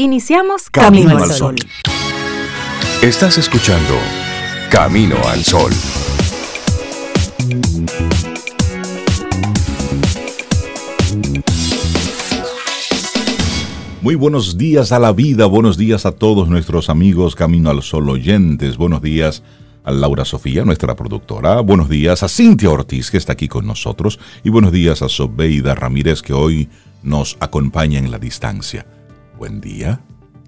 Iniciamos Camino, al Sol. Estás escuchando Camino al Sol. Muy buenos días a la vida, buenos días a todos nuestros amigos Camino al Sol oyentes, buenos días a Laura Sofía, nuestra productora, buenos días a Cintia Ortiz, que está aquí con nosotros, y buenos días a Sobeida Ramírez, que hoy nos acompaña en la distancia. Buen día.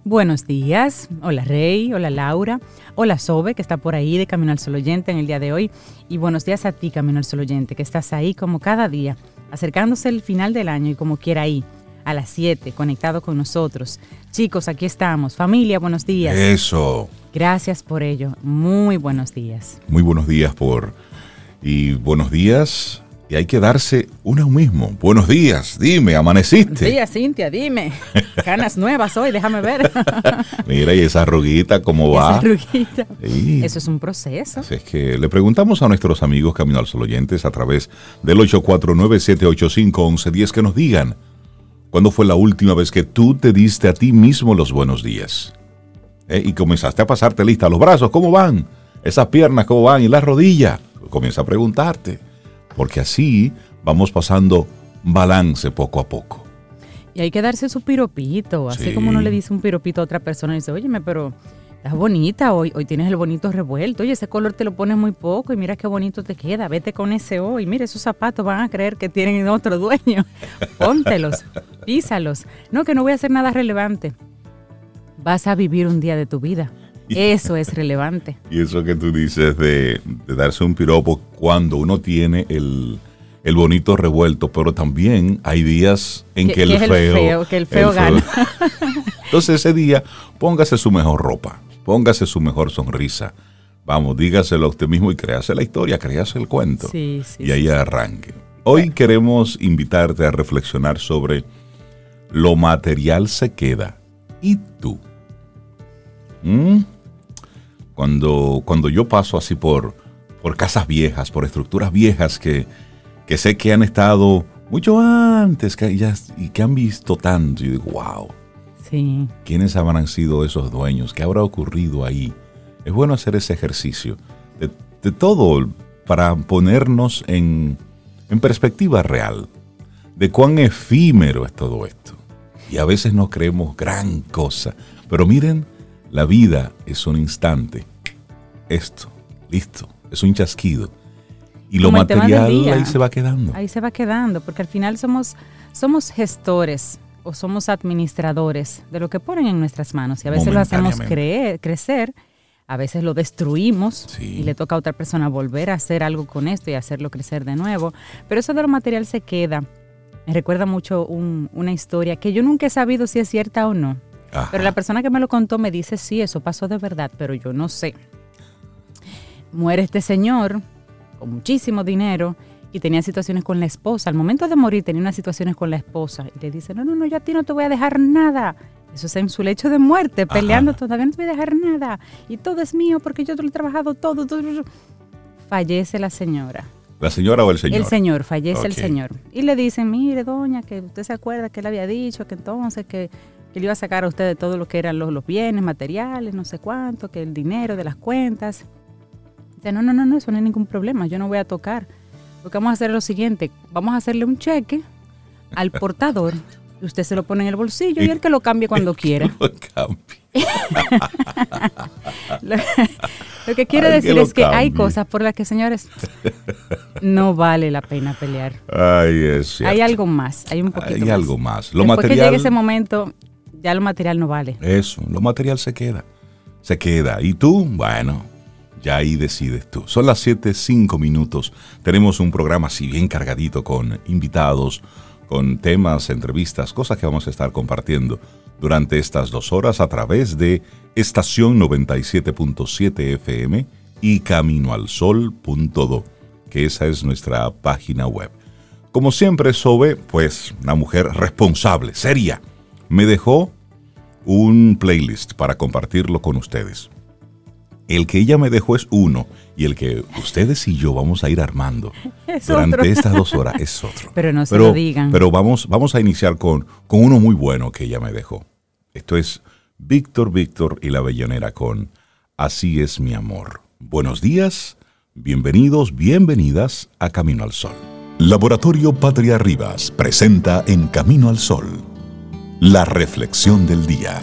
Buenos días. Hola Rey, hola Laura, hola Sobe, que está por ahí de Camino al Sol Oyente en el día de hoy. Y buenos días a ti, Camino al Sol Oyente, que estás ahí como cada día, acercándose el final del año y como quiera ahí, a las 7, conectado con nosotros. Chicos, aquí estamos. Familia, buenos días. Eso. Gracias por ello. Muy buenos días. Muy buenos días por... Y buenos días y hay que darse uno mismo. Buenos días, dime, amaneciste. Buenos días, Cintia, dime. Canas nuevas hoy, déjame ver. Mira, y esa arruguita, ¿cómo va? Esa arruguita. Eso es un proceso. Así es que le preguntamos a nuestros amigos Camino al Sol oyentes a través del 849-785-1110 que nos digan, ¿cuándo fue la última vez que tú te diste a ti mismo los buenos días? ¿Eh? Y comenzaste a pasarte lista. Los brazos, ¿cómo van? Esas piernas, ¿cómo van? Y la rodilla. Comienza a preguntarte porque así vamos pasando balance poco a poco. Y hay que darse su piropito, así como uno le dice un piropito a otra persona y dice, óyeme, pero estás bonita hoy, hoy tienes el bonito revuelto, oye, ese color te lo pones muy poco y mira qué bonito te queda, vete con ese hoy, mira, esos zapatos van a creer que tienen otro dueño, póntelos, písalos. No, que no voy a hacer nada relevante. Vas a vivir un día de tu vida. Eso es relevante. Y eso que tú dices de, darse un piropo cuando uno tiene el, bonito revuelto, pero también hay días en que, el, feo, que el feo gana. Entonces ese día póngase su mejor ropa, póngase su mejor sonrisa. Vamos, dígaselo a usted mismo y créase la historia, créase el cuento. Sí, sí, y ahí arranque. Hoy queremos invitarte a reflexionar sobre lo material se queda. ¿Y tú? ¿Mm? Cuando, cuando yo paso así por, por casas viejas, por estructuras viejas que, que sé que han estado mucho antes que ya, y que han visto tanto, yo digo, wow. Sí. ¿Quiénes habrán sido esos dueños? ¿Qué habrá ocurrido ahí? Es bueno hacer ese ejercicio de, de todo para ponernos en, en perspectiva real de cuán efímero es todo esto. Y a veces no creemos gran cosa. Pero miren, la vida es un instante esto, listo, es un chasquido. Y lo material ahí se va quedando. Ahí se va quedando, porque al final somos, somos gestores o somos administradores de lo que ponen en nuestras manos. Y a veces lo hacemos creer, crecer, a veces lo destruimos y le toca a otra persona volver a hacer algo con esto y hacerlo crecer de nuevo. Pero eso de lo material se queda. Me recuerda mucho una historia que yo nunca he sabido si es cierta o no. Pero la persona que me lo contó me dice, sí, eso pasó de verdad, pero yo no sé muere este señor con muchísimo dinero y tenía situaciones con la esposa. Al momento de morir tenía unas situaciones con la esposa y le dice, no, no, no, yo a ti no te voy a dejar nada. Eso es en su lecho de muerte, peleando, todavía no te voy a dejar nada. Y todo es mío porque yo te lo he trabajado todo. Fallece la señora. ¿La señora o el señor? El señor, fallece el señor. Y le dicen, mire, doña, que usted se acuerda que él había dicho que entonces que, que le iba a sacar a usted de todo lo que eran los, los bienes materiales, no sé cuánto, que el dinero de las cuentas no, no, no, no, eso no hay ningún problema, yo no voy a tocar. Lo que vamos a hacer es lo siguiente, vamos a hacerle un cheque al portador, y usted se lo pone en el bolsillo y, él que lo cambie cuando quiera. Lo, lo, que quiere decir es que hay cosas por las que, señores, no vale la pena pelear. hay algo más, hay un poquito Hay algo más. Lo Después que llegue ese momento, ya lo material no vale. Eso, lo material se queda. Se queda. Y tú, bueno, ya ahí decides tú. Son las 7, 5 minutos. Tenemos un programa así bien cargadito con invitados, con temas, entrevistas, cosas que vamos a estar compartiendo durante estas dos horas a través de estación 97.7 FM y caminoalsol.do, que esa es nuestra página web. Como siempre, Sobe, pues una mujer responsable, seria, me dejó un playlist para compartirlo con ustedes. El que ella me dejó es uno y el que ustedes y yo vamos a ir armando durante estas dos horas es otro. Pero no se lo digan. Pero vamos, vamos a iniciar con, con uno muy bueno que ella me dejó. Esto es Víctor Víctor y la Bellonera con Así es mi amor. Buenos días, bienvenidos, bienvenidas a Camino al Sol. Laboratorio Patria Rivas presenta en Camino al Sol la reflexión del día.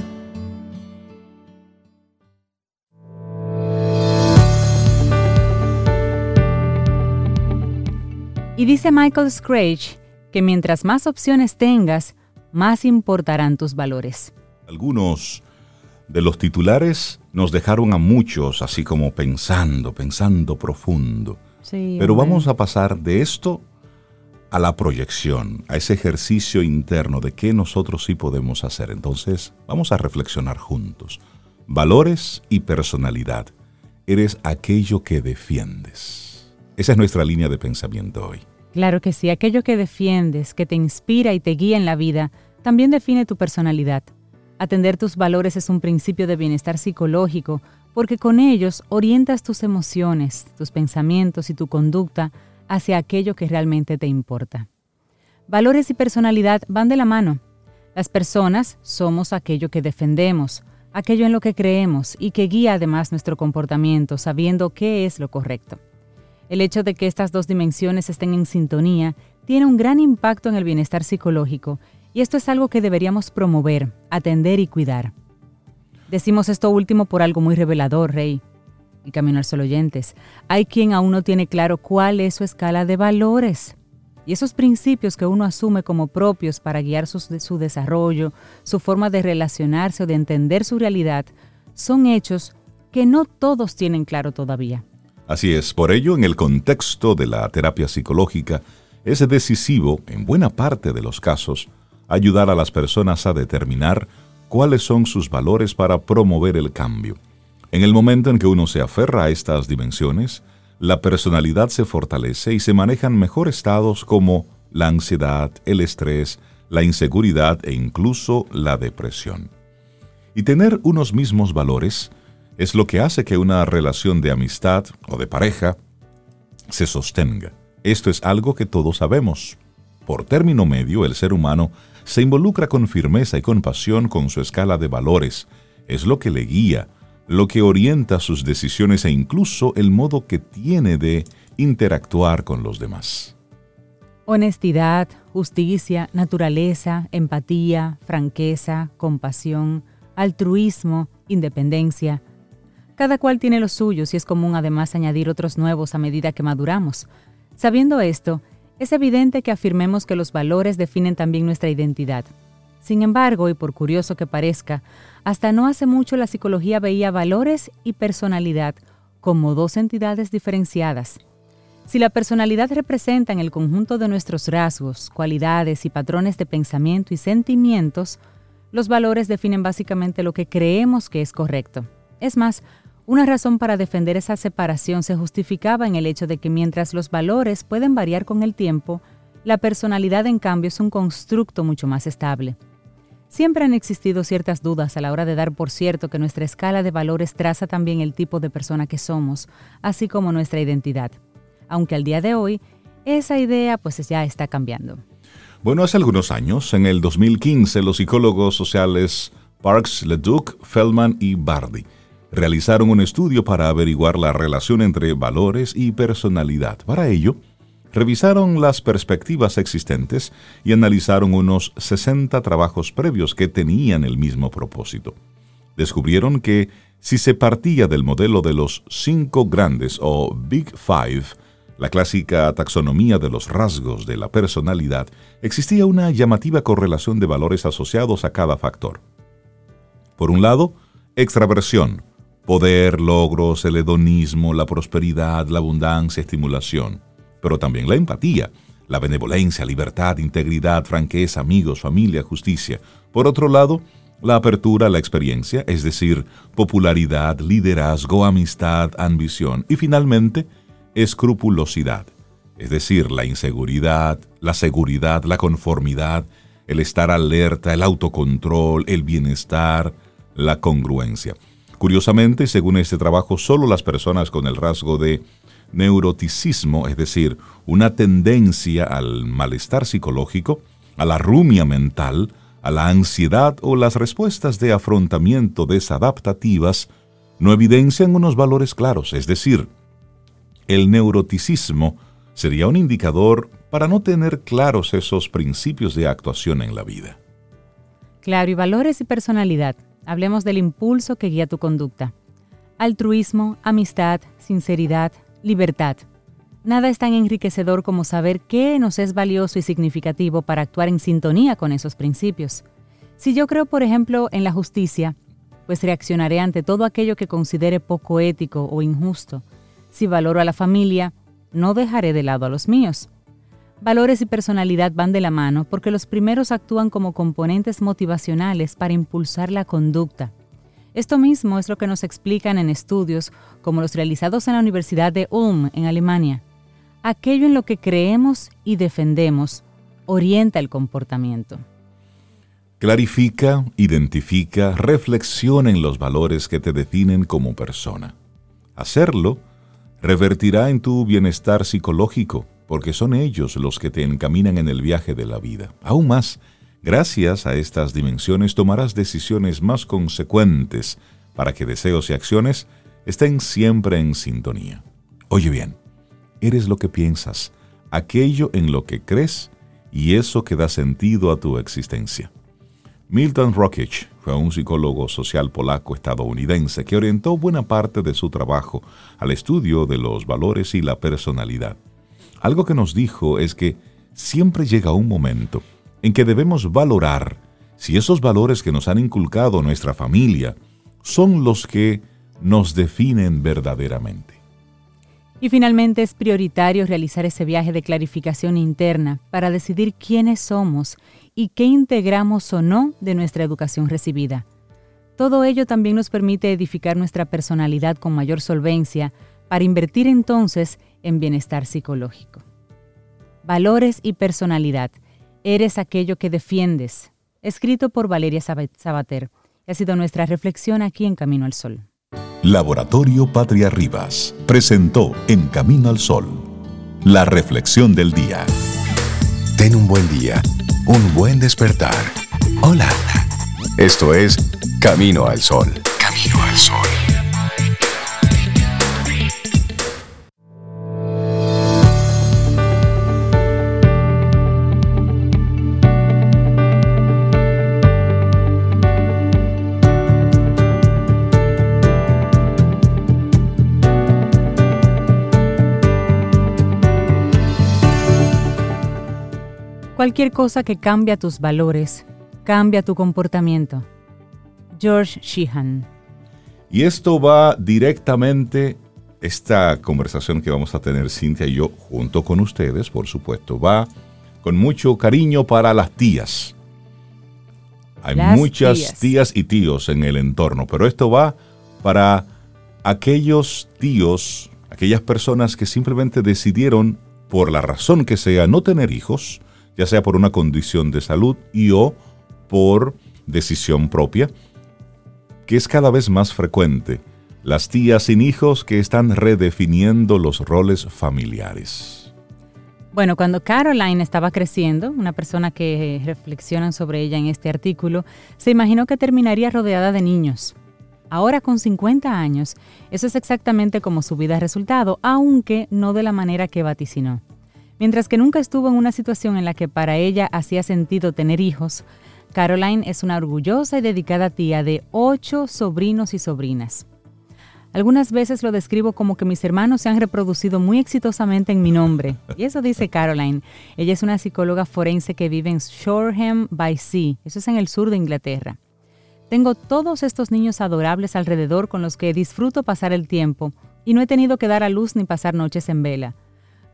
Y dice Michael Scratch que mientras más opciones tengas, más importarán tus valores. Algunos de los titulares nos dejaron a muchos así como pensando, pensando profundo. Pero vamos a pasar de esto a la proyección, a ese ejercicio interno de qué nosotros sí podemos hacer. Entonces, vamos a reflexionar juntos. Valores y personalidad. Eres aquello que defiendes. Esa es nuestra línea de pensamiento hoy. Claro que sí, aquello que defiendes, que te inspira y te guía en la vida, también define tu personalidad. Atender tus valores es un principio de bienestar psicológico porque con ellos orientas tus emociones, tus pensamientos y tu conducta hacia aquello que realmente te importa. Valores y personalidad van de la mano. Las personas somos aquello que defendemos, aquello en lo que creemos y que guía además nuestro comportamiento sabiendo qué es lo correcto. El hecho de que estas dos dimensiones estén en sintonía tiene un gran impacto en el bienestar psicológico y esto es algo que deberíamos promover, atender y cuidar. Decimos esto último por algo muy revelador, Rey y Camino al Sol oyentes. Hay quien aún no tiene claro cuál es su escala de valores. Y esos principios que uno asume como propios para guiar su, su desarrollo, su forma de relacionarse o de entender su realidad, son hechos que no todos tienen claro todavía. Así es, por ello, en el contexto de la terapia psicológica, es decisivo, en buena parte de los casos, ayudar a las personas a determinar cuáles son sus valores para promover el cambio. En el momento en que uno se aferra a estas dimensiones, la personalidad se fortalece y se manejan mejor estados como la ansiedad, el estrés, la inseguridad e incluso la depresión. Y tener unos mismos valores es lo que hace que una relación de amistad o de pareja se sostenga. Esto es algo que todos sabemos. Por término medio, el ser humano se involucra con firmeza y con pasión con su escala de valores. Es lo que le guía, lo que orienta sus decisiones e incluso el modo que tiene de interactuar con los demás. Honestidad, justicia, naturaleza, empatía, franqueza, compasión, altruismo, independencia. Cada cual tiene los suyos y es común además añadir otros nuevos a medida que maduramos. Sabiendo esto, es evidente que afirmemos que los valores definen también nuestra identidad. Sin embargo, y por curioso que parezca, hasta no hace mucho la psicología veía valores y personalidad como dos entidades diferenciadas. Si la personalidad representa en el conjunto de nuestros rasgos, cualidades y patrones de pensamiento y sentimientos, los valores definen básicamente lo que creemos que es correcto. Es más, una razón para defender esa separación se justificaba en el hecho de que mientras los valores pueden variar con el tiempo, la personalidad en cambio es un constructo mucho más estable. Siempre han existido ciertas dudas a la hora de dar por cierto que nuestra escala de valores traza también el tipo de persona que somos, así como nuestra identidad. Aunque al día de hoy, esa idea pues ya está cambiando. Bueno, hace algunos años, en el 2015, los psicólogos sociales Parks, Leduc, Feldman y Bardi realizaron un estudio para averiguar la relación entre valores y personalidad. Para ello, revisaron las perspectivas existentes y analizaron unos 60 trabajos previos que tenían el mismo propósito. Descubrieron que si se partía del modelo de los cinco grandes o Big Five, la clásica taxonomía de los rasgos de la personalidad, existía una llamativa correlación de valores asociados a cada factor. Por un lado, extraversión, poder, logros, el hedonismo, la prosperidad, la abundancia, estimulación, pero también la empatía, la benevolencia, libertad, integridad, franqueza, amigos, familia, justicia. Por otro lado, la apertura la experiencia, es decir, popularidad, liderazgo, amistad, ambición y finalmente, escrupulosidad, es decir, la inseguridad, la seguridad, la conformidad, el estar alerta, el autocontrol, el bienestar, la congruencia. Curiosamente, según este trabajo, solo las personas con el rasgo de neuroticismo, es decir, una tendencia al malestar psicológico, a la rumia mental, a la ansiedad o las respuestas de afrontamiento desadaptativas no evidencian unos valores claros, es decir, el neuroticismo sería un indicador para no tener claros esos principios de actuación en la vida. Claro, y valores y personalidad. Hablemos del impulso que guía tu conducta. Altruismo, amistad, sinceridad, libertad. Nada es tan enriquecedor como saber qué nos es valioso y significativo para actuar en sintonía con esos principios. Si yo creo, por ejemplo, en la justicia, pues reaccionaré ante todo aquello que considere poco ético o injusto. Si valoro a la familia, no dejaré de lado a los míos. Valores y personalidad van de la mano porque los primeros actúan como componentes motivacionales para impulsar la conducta. Esto mismo es lo que nos explican en estudios como los realizados en la Universidad de Ulm, en Alemania aquello en lo que creemos y defendemos orienta el comportamiento. Clarifica, identifica, reflexiona en los valores que te definen como persona. Hacerlo revertirá en tu bienestar psicológico, porque son ellos los que te encaminan en el viaje de la vida. Aún más, gracias a estas dimensiones tomarás decisiones más consecuentes para que deseos y acciones estén siempre en sintonía. Oye bien, eres lo que piensas, aquello en lo que crees y eso que da sentido a tu existencia. Milton Rockich fue un psicólogo social polaco-estadounidense que orientó buena parte de su trabajo al estudio de los valores y la personalidad. Algo que nos dijo es que siempre llega un momento en que debemos valorar si esos valores que nos han inculcado nuestra familia son los que nos definen verdaderamente. Y finalmente es prioritario realizar ese viaje de clarificación interna para decidir quiénes somos y qué integramos o no de nuestra educación recibida. Todo ello también nos permite edificar nuestra personalidad con mayor solvencia para invertir entonces en bienestar psicológico. Valores y personalidad. Eres aquello que defiendes. Escrito por Valeria Sabater. Ha sido nuestra reflexión aquí en Camino al Sol. Laboratorio Patria Rivas presentó En Camino al Sol, la reflexión del día. Ten un buen día, un buen despertar. Hola. Esto es Camino al Sol. Camino al Sol. Cualquier cosa que cambia tus valores, cambia tu comportamiento. George Sheehan. Y esto va directamente, esta conversación que vamos a tener Cintia y yo, junto con ustedes, por supuesto, va con mucho cariño para las tías. Hay muchas tías y tíos en el entorno, pero esto va para aquellos tíos, aquellas personas que simplemente decidieron, por la razón que sea, no tener hijos, ya sea por una condición de salud y o por decisión propia, que es cada vez más frecuente. Las tías sin hijos que están redefiniendo los roles familiares. Bueno, cuando Caroline estaba creciendo, una persona que reflexionan sobre ella en este artículo, se imaginó que terminaría rodeada de niños. Ahora con 50 años, eso es exactamente como su vida ha resultado, aunque no de la manera que vaticinó. Mientras que nunca estuvo en una situación en la que para ella hacía sentido tener hijos, Caroline es una orgullosa y dedicada tía de ocho sobrinos y sobrinas. Algunas veces lo describo como que mis hermanos se han reproducido muy exitosamente en mi nombre. Y eso dice Caroline. Ella es una psicóloga forense que vive en Shoreham by Sea. Eso es en el sur de Inglaterra. Tengo todos estos niños adorables alrededor con los que disfruto pasar el tiempo y no he tenido que dar a luz ni pasar noches en vela.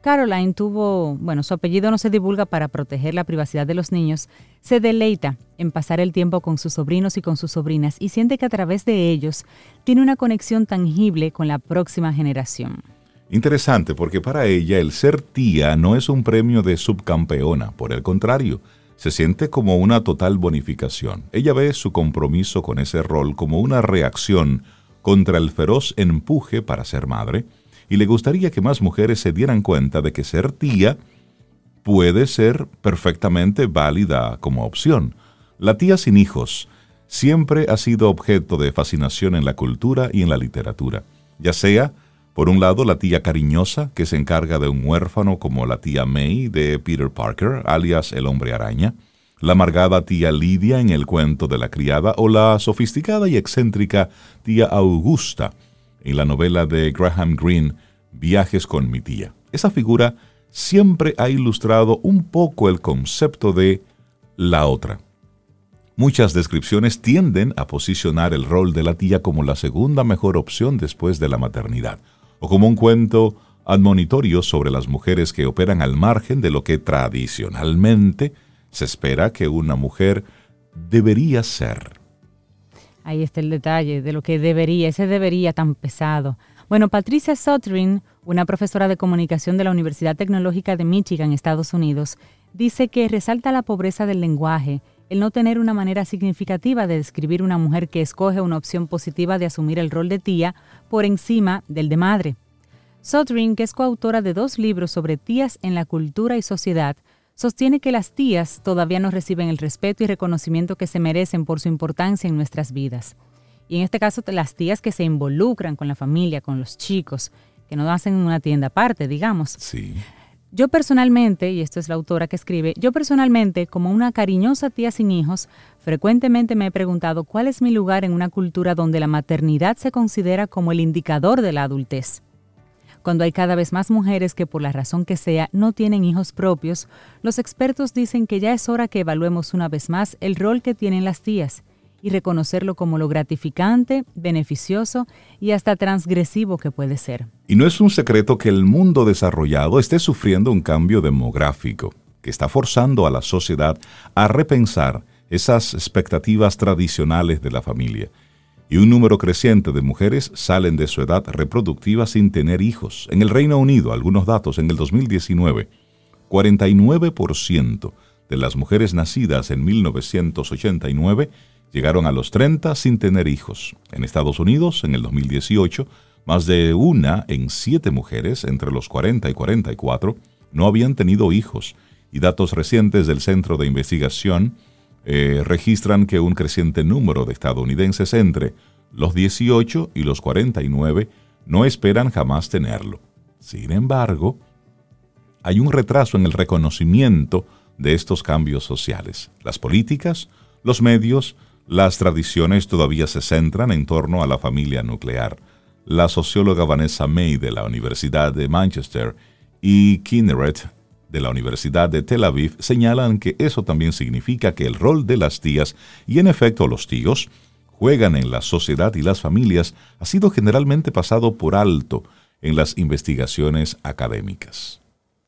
Caroline tuvo, bueno, su apellido no se divulga para proteger la privacidad de los niños, se deleita en pasar el tiempo con sus sobrinos y con sus sobrinas y siente que a través de ellos tiene una conexión tangible con la próxima generación. Interesante, porque para ella el ser tía no es un premio de subcampeona, por el contrario, se siente como una total bonificación. Ella ve su compromiso con ese rol como una reacción contra el feroz empuje para ser madre, y le gustaría que más mujeres se dieran cuenta de que ser tía puede ser perfectamente válida como opción. La tía sin hijos siempre ha sido objeto de fascinación en la cultura y en la literatura, ya sea, por un lado, la tía cariñosa, que se encarga de un huérfano como la tía May de Peter Parker, alias el hombre araña, la amargada tía Lidia en el cuento de la criada o la sofisticada y excéntrica tía Augusta en la novela de Graham Greene, Viajes con mi tía. Esa figura siempre ha ilustrado un poco el concepto de la otra. Muchas descripciones tienden a posicionar el rol de la tía como la segunda mejor opción después de la maternidad, o como un cuento admonitorio sobre las mujeres que operan al margen de lo que tradicionalmente se espera que una mujer debería ser. Ahí está el detalle de lo que debería, ese debería tan pesado. Bueno, Patricia Sotrin, una profesora de comunicación de la Universidad Tecnológica de Michigan, Estados Unidos, dice que resalta la pobreza del lenguaje el no tener una manera significativa de describir una mujer que escoge una opción positiva de asumir el rol de tía por encima del de madre. Sotring, que es coautora de dos libros sobre tías en la cultura y sociedad, sostiene que las tías todavía no reciben el respeto y reconocimiento que se merecen por su importancia en nuestras vidas. Y en este caso, las tías que se involucran con la familia, con los chicos, que no hacen una tienda aparte, digamos. Sí. Yo personalmente, y esto es la autora que escribe, yo personalmente, como una cariñosa tía sin hijos, frecuentemente me he preguntado cuál es mi lugar en una cultura donde la maternidad se considera como el indicador de la adultez. Cuando hay cada vez más mujeres que por la razón que sea no tienen hijos propios, los expertos dicen que ya es hora que evaluemos una vez más el rol que tienen las tías y reconocerlo como lo gratificante, beneficioso y hasta transgresivo que puede ser. Y no es un secreto que el mundo desarrollado esté sufriendo un cambio demográfico que está forzando a la sociedad a repensar esas expectativas tradicionales de la familia. Y un número creciente de mujeres salen de su edad reproductiva sin tener hijos. En el Reino Unido, algunos datos, en el 2019, 49% de las mujeres nacidas en 1989 llegaron a los 30 sin tener hijos. En Estados Unidos, en el 2018, más de una en siete mujeres entre los 40 y 44 no habían tenido hijos. Y datos recientes del Centro de Investigación eh, registran que un creciente número de estadounidenses entre los 18 y los 49 no esperan jamás tenerlo. Sin embargo, hay un retraso en el reconocimiento de estos cambios sociales. Las políticas, los medios, las tradiciones todavía se centran en torno a la familia nuclear. La socióloga Vanessa May de la Universidad de Manchester y Kinneret de la Universidad de Tel Aviv señalan que eso también significa que el rol de las tías y en efecto los tíos juegan en la sociedad y las familias ha sido generalmente pasado por alto en las investigaciones académicas.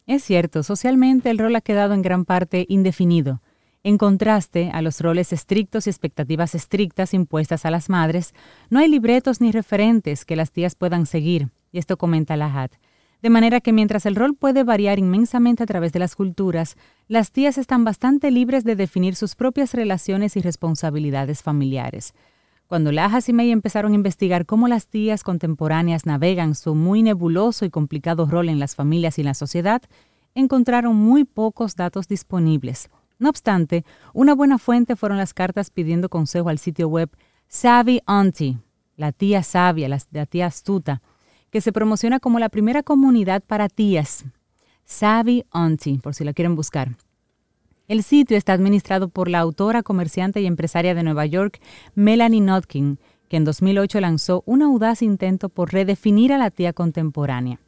Es cierto, socialmente el rol ha quedado en gran parte indefinido. En contraste a los roles estrictos y expectativas estrictas impuestas a las madres, no hay libretos ni referentes que las tías puedan seguir, y esto comenta Lahat. De manera que mientras el rol puede variar inmensamente a través de las culturas, las tías están bastante libres de definir sus propias relaciones y responsabilidades familiares. Cuando Lajas y May empezaron a investigar cómo las tías contemporáneas navegan su muy nebuloso y complicado rol en las familias y la sociedad, encontraron muy pocos datos disponibles. No obstante, una buena fuente fueron las cartas pidiendo consejo al sitio web Savvy Auntie, la tía sabia, la, tía astuta, que se promociona como la primera comunidad para tías. Savvy Auntie, por si la quieren buscar. El sitio está administrado por la autora, comerciante y empresaria de Nueva York, Melanie Notkin, que en 2008 lanzó un audaz intento por redefinir a la tía contemporánea.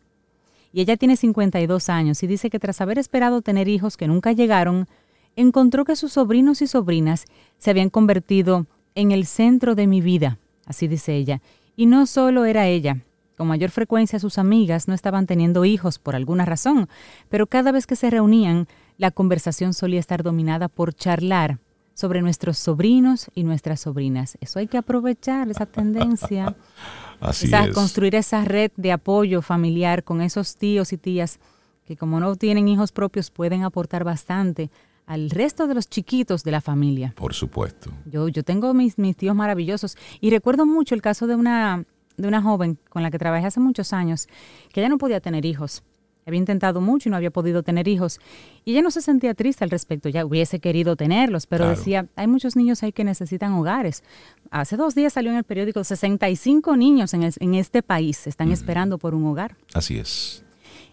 Y ella tiene 52 años y dice que tras haber esperado tener hijos que nunca llegaron, encontró que sus sobrinos y sobrinas se habían convertido en el centro de mi vida, así dice ella. Y no solo era ella, con mayor frecuencia sus amigas no estaban teniendo hijos por alguna razón, pero cada vez que se reunían, la conversación solía estar dominada por charlar sobre nuestros sobrinos y nuestras sobrinas. Eso hay que aprovechar, esa tendencia. Así es. Construir esa red de apoyo familiar con esos tíos y tías que como no tienen hijos propios pueden aportar bastante al resto de los chiquitos de la familia. Por supuesto. Yo, yo tengo mis, mis tíos maravillosos y recuerdo mucho el caso de una, de una joven con la que trabajé hace muchos años, que ella no podía tener hijos. había intentado mucho y no había podido tener hijos. Y ella no se sentía triste al respecto, ya hubiese querido tenerlos, pero decía, hay muchos niños ahí que necesitan hogares. Hace dos días salió en el periódico, 65 niños en, en este país están esperando por un hogar. Así es.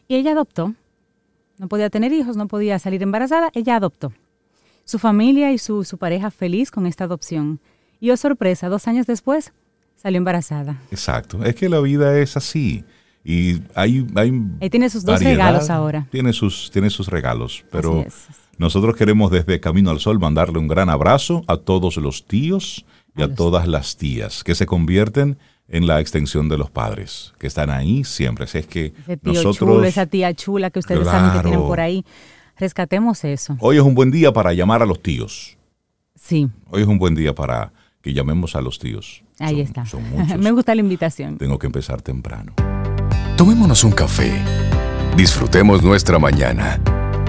Y ella adoptó. No podía tener hijos, no podía salir embarazada, ella adoptó. Su familia y su, su pareja feliz con esta adopción. Y oh sorpresa, dos años después salió embarazada. Exacto, es que la vida es así. Y hay, hay tiene sus dos regalos ahora. Tiene sus, tiene sus regalos, pero nosotros queremos desde Camino al Sol mandarle un gran abrazo a todos los tíos y a, todas las tías que se convierten en la extensión de los padres, que están ahí siempre. es que Ese tío nosotros, chulo, esa tía chula que ustedes saben que tienen por ahí, rescatemos eso. Hoy es un buen día para llamar a los tíos. Sí. Hoy es un buen día para que llamemos a los tíos. Ahí está. Me gusta la invitación. Tengo que empezar temprano. Tomémonos un café. Disfrutemos nuestra mañana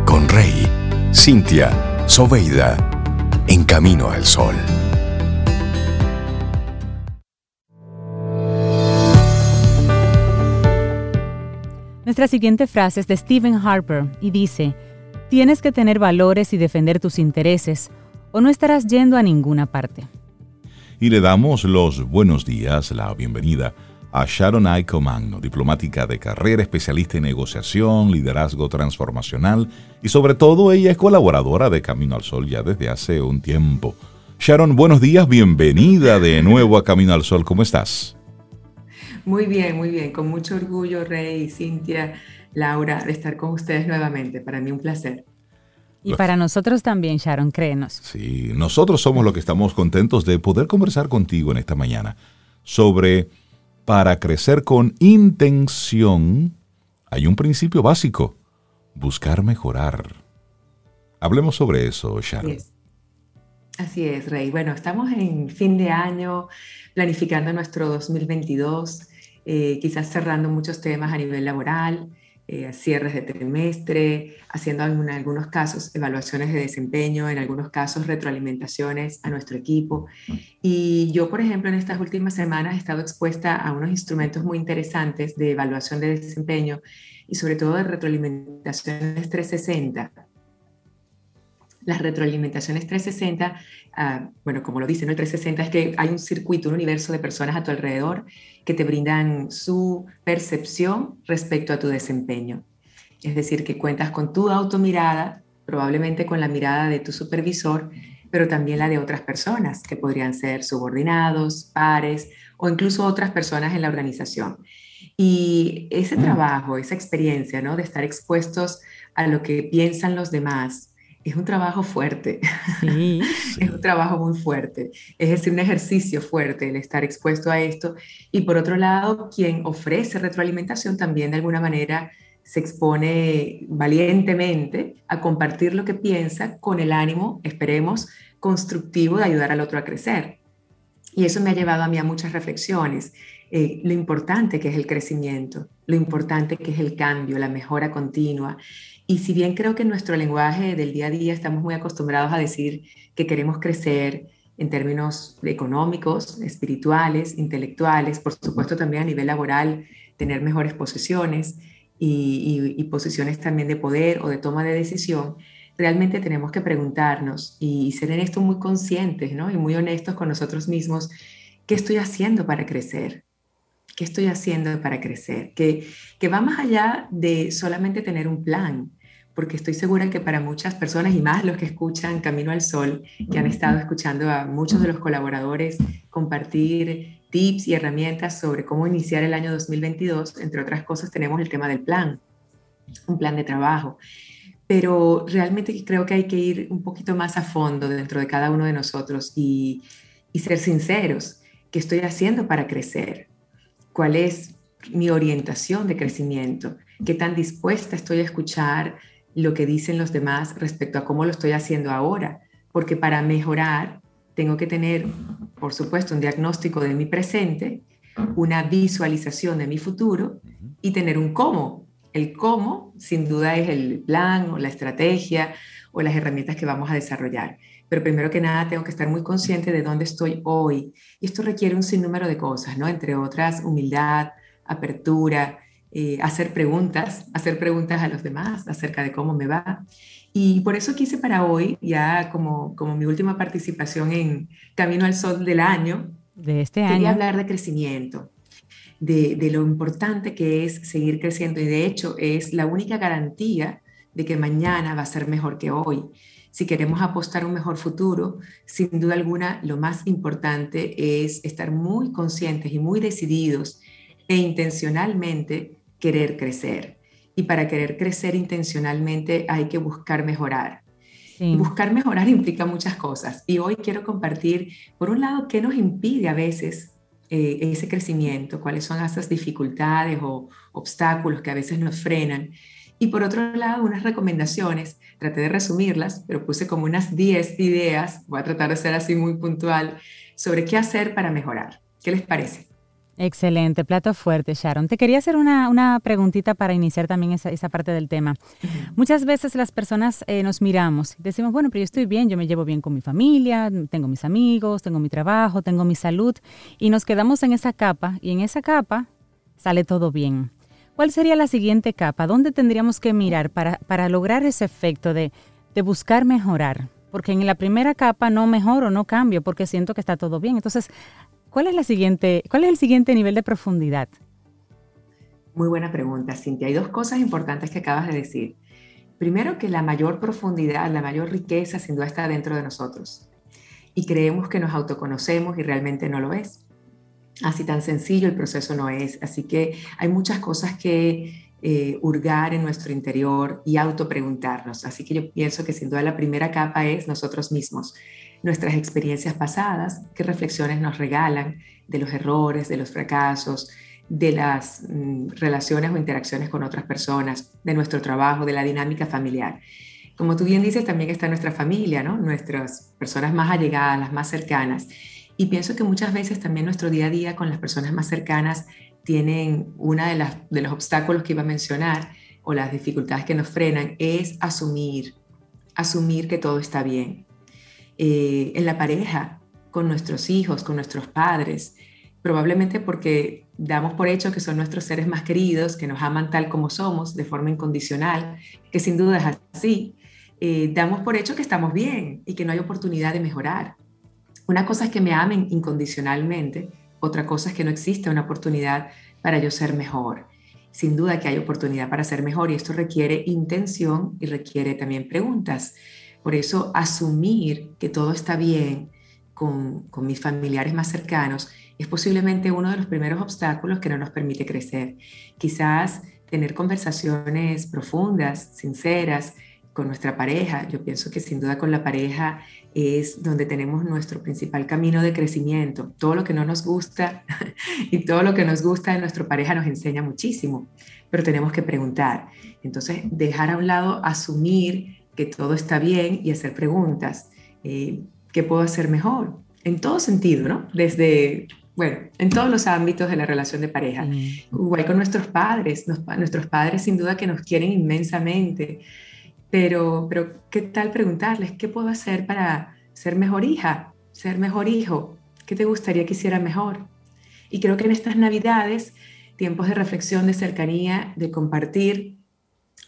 con Rey, Cintia, Soveida, en camino al sol. Nuestra siguiente frase es de Stephen Harper y dice, tienes que tener valores y defender tus intereses o no estarás yendo a ninguna parte. Y le damos los buenos días, la bienvenida a Sharon I. Comagno, diplomática de carrera, especialista en negociación, liderazgo transformacional y sobre todo ella es colaboradora de Camino al Sol ya desde hace un tiempo. Sharon, buenos días, bienvenida de nuevo a Camino al Sol, ¿cómo estás? Muy bien, muy bien, con mucho orgullo, Rey, Cintia, Laura, de estar con ustedes nuevamente. Para mí un placer. Y para nosotros también, Sharon, créenos. Sí, nosotros somos los que estamos contentos de poder conversar contigo en esta mañana sobre para crecer con intención, hay un principio básico, buscar mejorar. Hablemos sobre eso, Sharon. Así es. Rey. Bueno, estamos en fin de año, planificando nuestro 2022, eh, quizás cerrando muchos temas a nivel laboral, eh, cierres de trimestre, haciendo en algunos casos evaluaciones de desempeño, en algunos casos retroalimentaciones a nuestro equipo. Y yo, por ejemplo, en estas últimas semanas he estado expuesta a unos instrumentos muy interesantes de evaluación de desempeño y sobre todo de retroalimentaciones 360 las retroalimentaciones 360, ah, bueno, como lo dice, ¿no? el 360 es que hay un circuito, un universo de personas a tu alrededor que te brindan su percepción respecto a tu desempeño. Es decir, que cuentas con tu automirada, probablemente con la mirada de tu supervisor, pero también la de otras personas, que podrían ser subordinados, pares o incluso otras personas en la organización. Y ese mm. trabajo, esa experiencia, ¿no? De estar expuestos a lo que piensan los demás, es un trabajo fuerte. Sí. es un trabajo muy fuerte. Es decir, un ejercicio fuerte el estar expuesto a esto. Y por otro lado, quien ofrece retroalimentación también de alguna manera se expone valientemente a compartir lo que piensa con el ánimo, esperemos, constructivo de ayudar al otro a crecer. Y eso me ha llevado a mí a muchas reflexiones. Eh, lo importante que es el crecimiento, lo importante que es el cambio, la mejora continua y si bien creo que en nuestro lenguaje del día a día estamos muy acostumbrados a decir que queremos crecer en términos económicos, espirituales, intelectuales, por supuesto también a nivel laboral, tener mejores posiciones y, posiciones también de poder o de toma de decisión, realmente tenemos que preguntarnos y ser en esto muy conscientes ¿no? y muy honestos con nosotros mismos, ¿qué estoy haciendo para crecer? ¿Qué estoy haciendo para crecer? Que, que va más allá de solamente tener un plan, porque estoy segura que para muchas personas y más los que escuchan Camino al Sol, que han estado escuchando a muchos de los colaboradores compartir tips y herramientas sobre cómo iniciar el año 2022, entre otras cosas tenemos el tema del plan, un plan de trabajo. Pero realmente creo que hay que ir un poquito más a fondo dentro de cada uno de nosotros y, y ser sinceros. ¿Qué estoy haciendo para crecer? cuál es mi orientación de crecimiento, qué tan dispuesta estoy a escuchar lo que dicen los demás respecto a cómo lo estoy haciendo ahora, porque para mejorar tengo que tener, por supuesto, un diagnóstico de mi presente, una visualización de mi futuro y tener un cómo. El cómo, sin duda, es el plan o la estrategia o las herramientas que vamos a desarrollar. Pero primero que nada, tengo que estar muy consciente de dónde estoy hoy. Y esto requiere un sinnúmero de cosas, ¿no? Entre otras, humildad, apertura, eh, hacer preguntas, hacer preguntas a los demás acerca de cómo me va. Y por eso quise para hoy, ya como, como mi última participación en Camino al Sol del año, de este año, quería hablar de crecimiento, de, de lo importante que es seguir creciendo y de hecho es la única garantía de que mañana va a ser mejor que hoy. Si queremos apostar un mejor futuro, sin duda alguna, lo más importante es estar muy conscientes y muy decididos e intencionalmente querer crecer. Y para querer crecer intencionalmente hay que buscar mejorar. buscar mejorar implica muchas cosas. Y hoy quiero compartir, por un lado, qué nos impide a veces eh, ese crecimiento, cuáles son esas dificultades o obstáculos que a veces nos frenan. Y por otro lado, unas recomendaciones, traté de resumirlas, pero puse como unas 10 ideas, voy a tratar de ser así muy puntual, sobre qué hacer para mejorar. ¿Qué les parece? Excelente, plato fuerte, Sharon. Te quería hacer una, una preguntita para iniciar también esa, esa parte del tema. Muchas veces las personas eh, nos miramos y decimos, bueno, pero yo estoy bien, yo me llevo bien con mi familia, tengo mis amigos, tengo mi trabajo, tengo mi salud, y nos quedamos en esa capa y en esa capa sale todo bien. ¿Cuál sería la siguiente capa? ¿Dónde tendríamos que mirar para, para lograr ese efecto de, de buscar mejorar? Porque en la primera capa no mejoro, no cambio, porque siento que está todo bien. Entonces, ¿Cuál es, la siguiente, ¿Cuál es el siguiente nivel de profundidad? Muy buena pregunta, Cintia. Hay dos cosas importantes que acabas de decir. Primero, que la mayor profundidad, la mayor riqueza, sin duda está dentro de nosotros. Y creemos que nos autoconocemos y realmente no lo es. Así tan sencillo el proceso no es. Así que hay muchas cosas que eh, hurgar en nuestro interior y autopreguntarnos. Así que yo pienso que sin duda la primera capa es nosotros mismos nuestras experiencias pasadas, qué reflexiones nos regalan de los errores, de los fracasos, de las mm, relaciones o interacciones con otras personas, de nuestro trabajo, de la dinámica familiar. Como tú bien dices, también está nuestra familia, ¿no? nuestras personas más allegadas, las más cercanas. Y pienso que muchas veces también nuestro día a día con las personas más cercanas tienen una de, las, de los obstáculos que iba a mencionar o las dificultades que nos frenan es asumir, asumir que todo está bien, eh, en la pareja, con nuestros hijos, con nuestros padres, probablemente porque damos por hecho que son nuestros seres más queridos, que nos aman tal como somos, de forma incondicional, que sin duda es así, eh, damos por hecho que estamos bien y que no hay oportunidad de mejorar. Una cosa es que me amen incondicionalmente, otra cosa es que no existe una oportunidad para yo ser mejor. Sin duda que hay oportunidad para ser mejor y esto requiere intención y requiere también preguntas. Por eso asumir que todo está bien con, mis familiares más cercanos es posiblemente uno de los primeros obstáculos que no nos permite crecer. Quizás tener conversaciones profundas, sinceras, con nuestra pareja. Yo pienso que sin duda con la pareja es donde tenemos nuestro principal camino de crecimiento. Todo lo que no nos gusta y todo lo que nos gusta de nuestra pareja nos enseña muchísimo, pero tenemos que preguntar. Entonces, dejar a un lado, asumir que todo está bien y hacer preguntas. Eh, ¿Qué puedo hacer mejor? En todo sentido, ¿no? Desde, bueno, en todos los ámbitos de la relación de pareja. Igual con nuestros padres, nuestros padres sin duda que nos quieren inmensamente, pero, pero ¿qué tal preguntarles qué puedo hacer para ser mejor hija, ser mejor hijo? ¿Qué te gustaría que hiciera mejor? Y creo que en estas navidades, tiempos de reflexión, de cercanía, de compartir,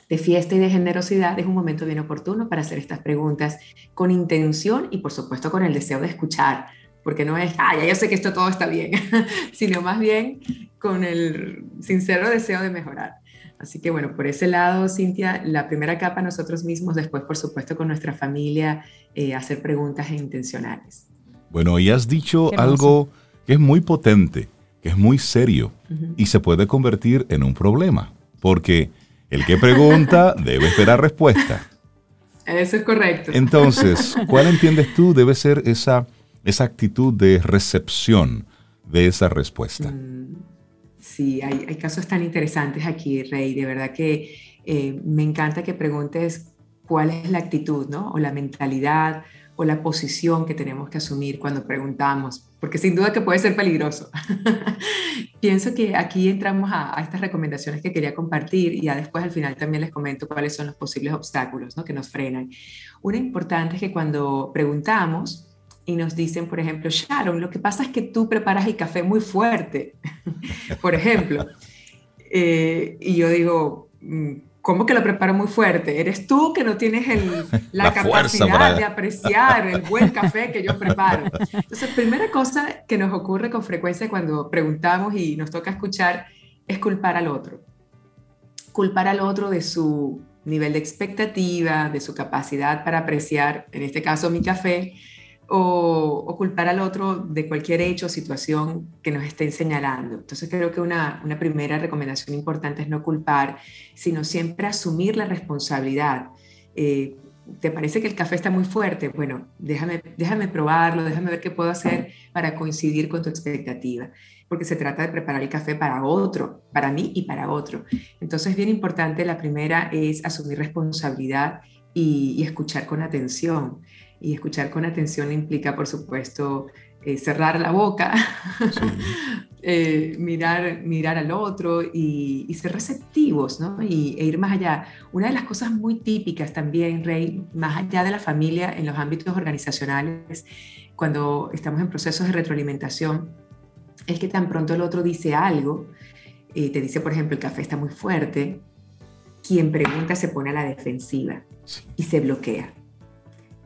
de fiesta y de generosidad, es un momento bien oportuno para hacer estas preguntas con intención y por supuesto con el deseo de escuchar, porque no es, ah, ya yo sé que esto todo está bien, sino más bien con el sincero deseo de mejorar. Así que bueno, por ese lado, Cintia, la primera capa nosotros mismos, después por supuesto con nuestra familia, eh, hacer preguntas intencionales. Bueno, y has dicho algo que es muy potente, que es muy serio y se puede convertir en un problema, porque el que pregunta debe esperar respuesta. Eso es correcto. Entonces, ¿cuál entiendes tú debe ser esa, esa actitud de recepción de esa respuesta? Mm, sí, hay, casos tan interesantes aquí, Rey. De verdad que eh, me encanta que preguntes cuál es la actitud, ¿no? O la mentalidad o la posición que tenemos que asumir cuando preguntamos, porque sin duda que puede ser peligroso. Pienso que aquí entramos a, estas recomendaciones que quería compartir y ya después al final también les comento cuáles son los posibles obstáculos ¿no? que nos frenan. Una importante es que cuando preguntamos y nos dicen, por ejemplo, Sharon, lo que pasa es que tú preparas el café muy fuerte, por ejemplo. Eh, y yo digo, mm, ¿cómo que lo preparo muy fuerte? Eres tú que no tienes la, capacidad de apreciar el buen café que yo preparo. Entonces, primera cosa que nos ocurre con frecuencia cuando preguntamos y nos toca escuchar es culpar al otro. Culpar al otro de su nivel de expectativa, de su capacidad para apreciar, en este caso mi café, o, culpar al otro de cualquier hecho o situación que nos estén señalando. Entonces creo que una, primera recomendación importante es no culpar, sino siempre asumir la responsabilidad. Eh, ¿Te parece que el café está muy fuerte? Bueno, déjame, déjame probarlo, déjame ver qué puedo hacer para coincidir con tu expectativa, porque se trata de preparar el café para otro, para mí y para otro. Entonces, bien importante, la primera es asumir responsabilidad y escuchar con atención y escuchar con atención implica, por supuesto, eh, cerrar la boca, eh, mirar, mirar al otro y, ser receptivos, ¿no? Y, e ir más allá. Una de las cosas muy típicas también, Rey, más allá de la familia en los ámbitos organizacionales, cuando estamos en procesos de retroalimentación, es que tan pronto el otro dice algo, eh, te dice, por ejemplo, el café está muy fuerte, quien pregunta se pone a la defensiva y se bloquea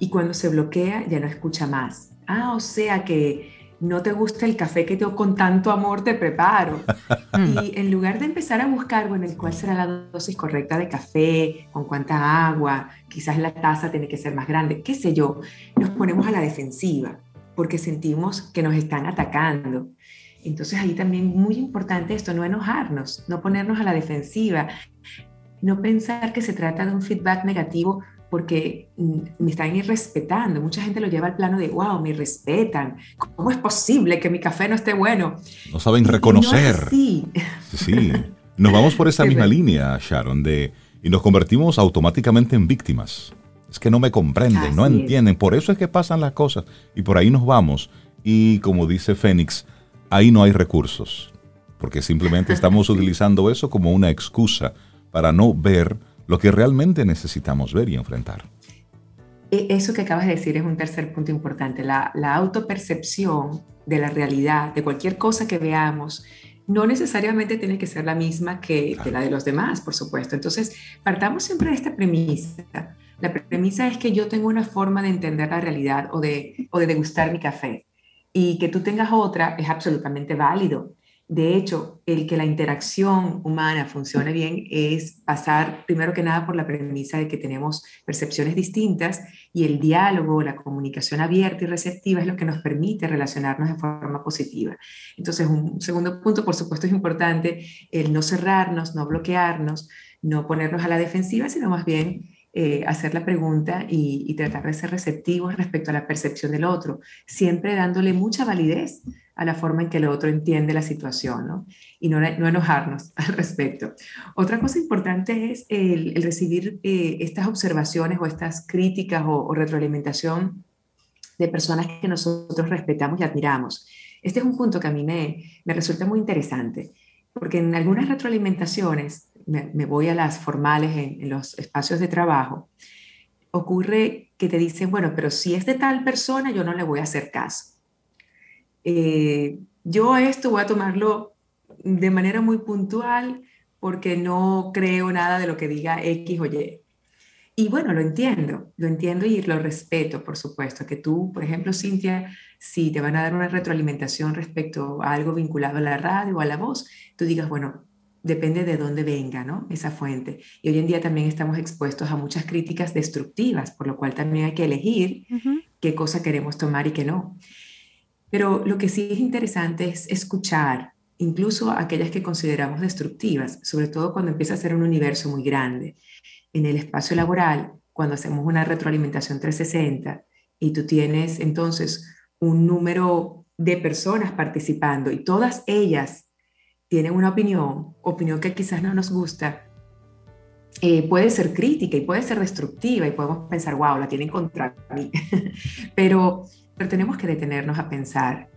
y cuando se bloquea ya no escucha más. Ah, o sea que no te gusta el café que yo con tanto amor te preparo. y en lugar de empezar a buscar, bueno, cuál será la dosis correcta de café, con cuánta agua, quizás la taza tiene que ser más grande, qué sé yo, nos ponemos a la defensiva porque sentimos que nos están atacando. Entonces ahí también muy importante esto, no enojarnos, no ponernos a la defensiva, no pensar que se trata de un feedback negativo porque mm, me están irrespetando. Mucha gente lo lleva al plano de, wow, me respetan. ¿Cómo es posible que mi café no esté bueno? No saben reconocer. sí. Sí, nos vamos por esa misma línea, Sharon, de, y nos convertimos automáticamente en víctimas. Es que no me comprenden, no entienden. Por eso es que pasan las cosas. Y por ahí nos vamos. Y como dice Fénix, ahí no hay recursos. Porque simplemente estamos utilizando eso como una excusa para no ver lo que realmente necesitamos ver y enfrentar. E, eso que acabas de decir es un tercer punto importante, la, autopercepción de la realidad, de cualquier cosa que veamos, no necesariamente tiene que ser la misma que, la de los demás, por supuesto. Entonces, partamos siempre de esta premisa. La premisa es que yo tengo una forma de entender la realidad o de, o de degustar mi café y que tú tengas otra es absolutamente válido. De hecho, el que la interacción humana funcione bien es pasar, primero que nada, por la premisa de que tenemos percepciones distintas y el diálogo, la comunicación abierta y receptiva es lo que nos permite relacionarnos de forma positiva. Entonces, un segundo punto, por supuesto, es importante el no cerrarnos, no bloquearnos, no ponernos a la defensiva, sino más bien eh, hacer la pregunta y, y, tratar de ser receptivos respecto a la percepción del otro, siempre dándole mucha validez a la forma en que el otro entiende la situación ¿no? y no, no, enojarnos al respecto. Otra cosa importante es el, recibir eh, estas observaciones o estas críticas o, retroalimentación de personas que nosotros respetamos y admiramos. Este es un punto que a mí me, resulta muy interesante, porque en algunas retroalimentaciones, me, voy a las formales en los espacios de trabajo, ocurre que te dicen, bueno, pero si es de tal persona, yo no le voy a hacer caso eh, yo esto voy a tomarlo de manera muy puntual porque no creo nada de lo que diga X o Y. Y bueno, lo entiendo, lo entiendo y lo respeto, por supuesto, que tú, por ejemplo, Cintia, si te van a dar una retroalimentación respecto a algo vinculado a la radio o a la voz, tú digas, bueno, depende de dónde venga, ¿no? Esa fuente. Y hoy en día también estamos expuestos a muchas críticas destructivas, por lo cual también hay que elegir qué cosa queremos tomar y qué no. Pero lo que sí es interesante es escuchar, incluso aquellas que consideramos destructivas, sobre todo cuando empieza a ser un universo muy grande. En el espacio laboral, cuando hacemos una retroalimentación 360 y tú tienes entonces un número de personas participando y todas ellas tienen una opinión, opinión que quizás no nos gusta, eh, puede ser crítica y puede ser destructiva y podemos pensar, wow, la tienen contra mí. Pero pero tenemos que detenernos a pensar